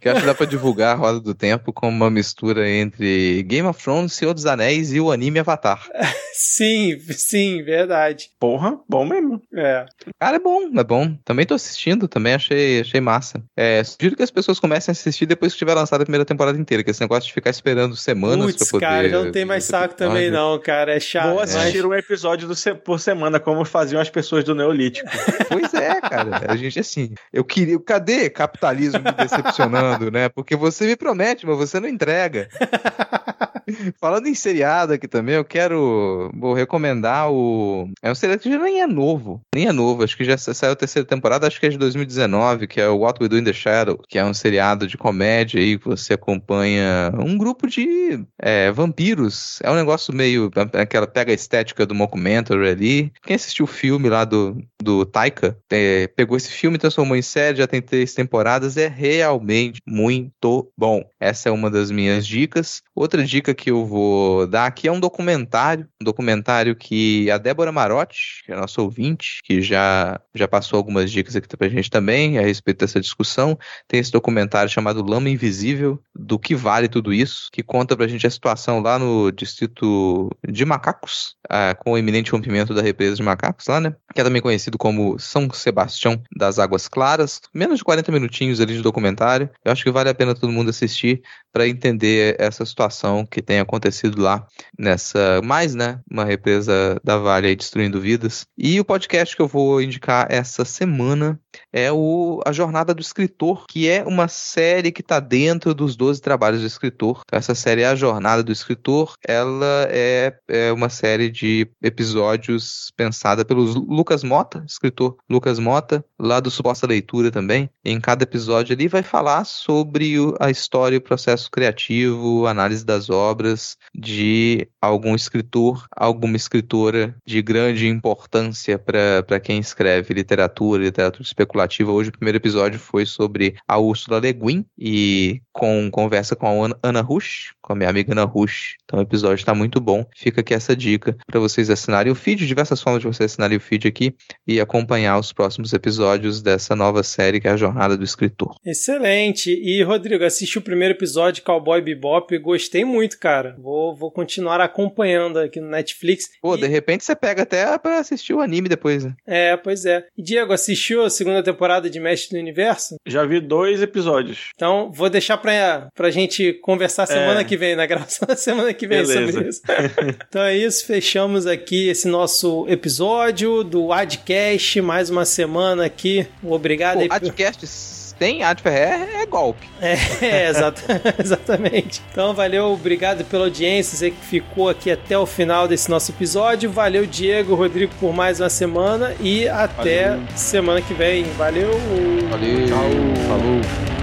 [SPEAKER 2] que acho que dá pra divulgar a roda do tempo como uma mistura entre Game of Thrones, Senhor dos Anéis e o anime Avatar.
[SPEAKER 1] Sim, sim, verdade.
[SPEAKER 4] Porra, bom mesmo.
[SPEAKER 1] É.
[SPEAKER 2] Cara, é bom, é bom. Também tô assistindo, também achei, achei massa. É, sugiro que as pessoas comecem a assistir depois que tiver lançado a primeira temporada inteira, que esse negócio de ficar esperando semanas Puts, pra poder...
[SPEAKER 1] cara, já não tem mais saco também não, cara, é chato.
[SPEAKER 4] Vou assistir mas... um episódio do, por semana, como faziam as pessoas do Neolítico.
[SPEAKER 2] pois é, cara, a gente assim, eu queria, cadê capitalismo me decepcionando, né? Porque você me promete, mas você não entrega. Falando em seriado aqui também, eu quero vou recomendar o. É um seriado que já nem é novo. Nem é novo, acho que já saiu a terceira temporada, acho que é de 2019, que é o What We Do in the Shadow, que é um seriado de comédia aí que você acompanha um grupo de é, vampiros. É um negócio meio. aquela pega a estética do mockumentary ali. Quem assistiu o filme lá do, do Taika é, pegou esse filme, transformou em série, já tem três temporadas, é realmente muito bom. Essa é uma das minhas dicas. Outra dica que eu vou dar aqui é um documentário, um documentário que a Débora Marotti, que é nossa ouvinte, que já, já passou algumas dicas aqui pra gente também a respeito dessa discussão, tem esse documentário chamado Lama Invisível, do que vale tudo isso, que conta pra gente a situação lá no distrito de Macacos, ah, com o iminente rompimento da represa de Macacos lá, né? Que é também conhecido como São Sebastião das Águas Claras. Menos de 40 minutinhos ali de documentário. Eu acho que vale a pena todo mundo assistir para entender essa situação que tem acontecido lá nessa mais, né, uma represa da Vale aí destruindo vidas. E o podcast que eu vou indicar essa semana é o A Jornada do Escritor, que é uma série que está dentro dos 12 trabalhos do escritor. Então, essa série é A Jornada do Escritor. Ela é, é uma série de episódios pensada pelo Lucas Mota, escritor Lucas Mota, lá do Suposta Leitura também. Em cada episódio ali vai falar sobre a história e o processo criativo, análise das obras de algum escritor, alguma escritora de grande importância para quem escreve literatura, literatura especulativa. Hoje o primeiro episódio foi sobre a Úrsula Le Guin e com conversa com a Ana Rush, com a minha amiga Ana Rush. Então o episódio está muito bom. Fica aqui essa dica para vocês assinarem o feed, diversas formas de vocês assinarem o feed aqui e acompanhar os próximos episódios dessa nova série que é a Jornada do Escritor.
[SPEAKER 1] Excelente. E Rodrigo, assisti o primeiro episódio de Cowboy Bebop gostei muito, cara. Vou, vou continuar acompanhando aqui no Netflix.
[SPEAKER 2] Pô,
[SPEAKER 1] E-
[SPEAKER 2] de repente você pega até pra assistir o anime depois, né?
[SPEAKER 1] É, pois é. E Diego, assistiu a segunda temporada de Mestre do Universo?
[SPEAKER 4] Já vi dois episódios.
[SPEAKER 1] Então, vou deixar pra, pra gente conversar semana
[SPEAKER 4] É.
[SPEAKER 1] que vem, na gravação da semana que vem
[SPEAKER 4] Beleza.
[SPEAKER 1] sobre isso. então é isso, fechamos aqui esse nosso episódio do Adcast, mais uma semana aqui. Obrigado
[SPEAKER 2] Pô,
[SPEAKER 1] aí por-
[SPEAKER 2] Adcast tem Ad Ferrer é golpe.
[SPEAKER 1] É, exata- exatamente. Então, valeu, obrigado pela audiência, você que ficou aqui até o final desse nosso episódio. Valeu, Diego, Rodrigo, por mais uma semana e até
[SPEAKER 4] Valeu.
[SPEAKER 1] semana que vem. Valeu!
[SPEAKER 2] Valeu.
[SPEAKER 4] Tchau.
[SPEAKER 2] Falou.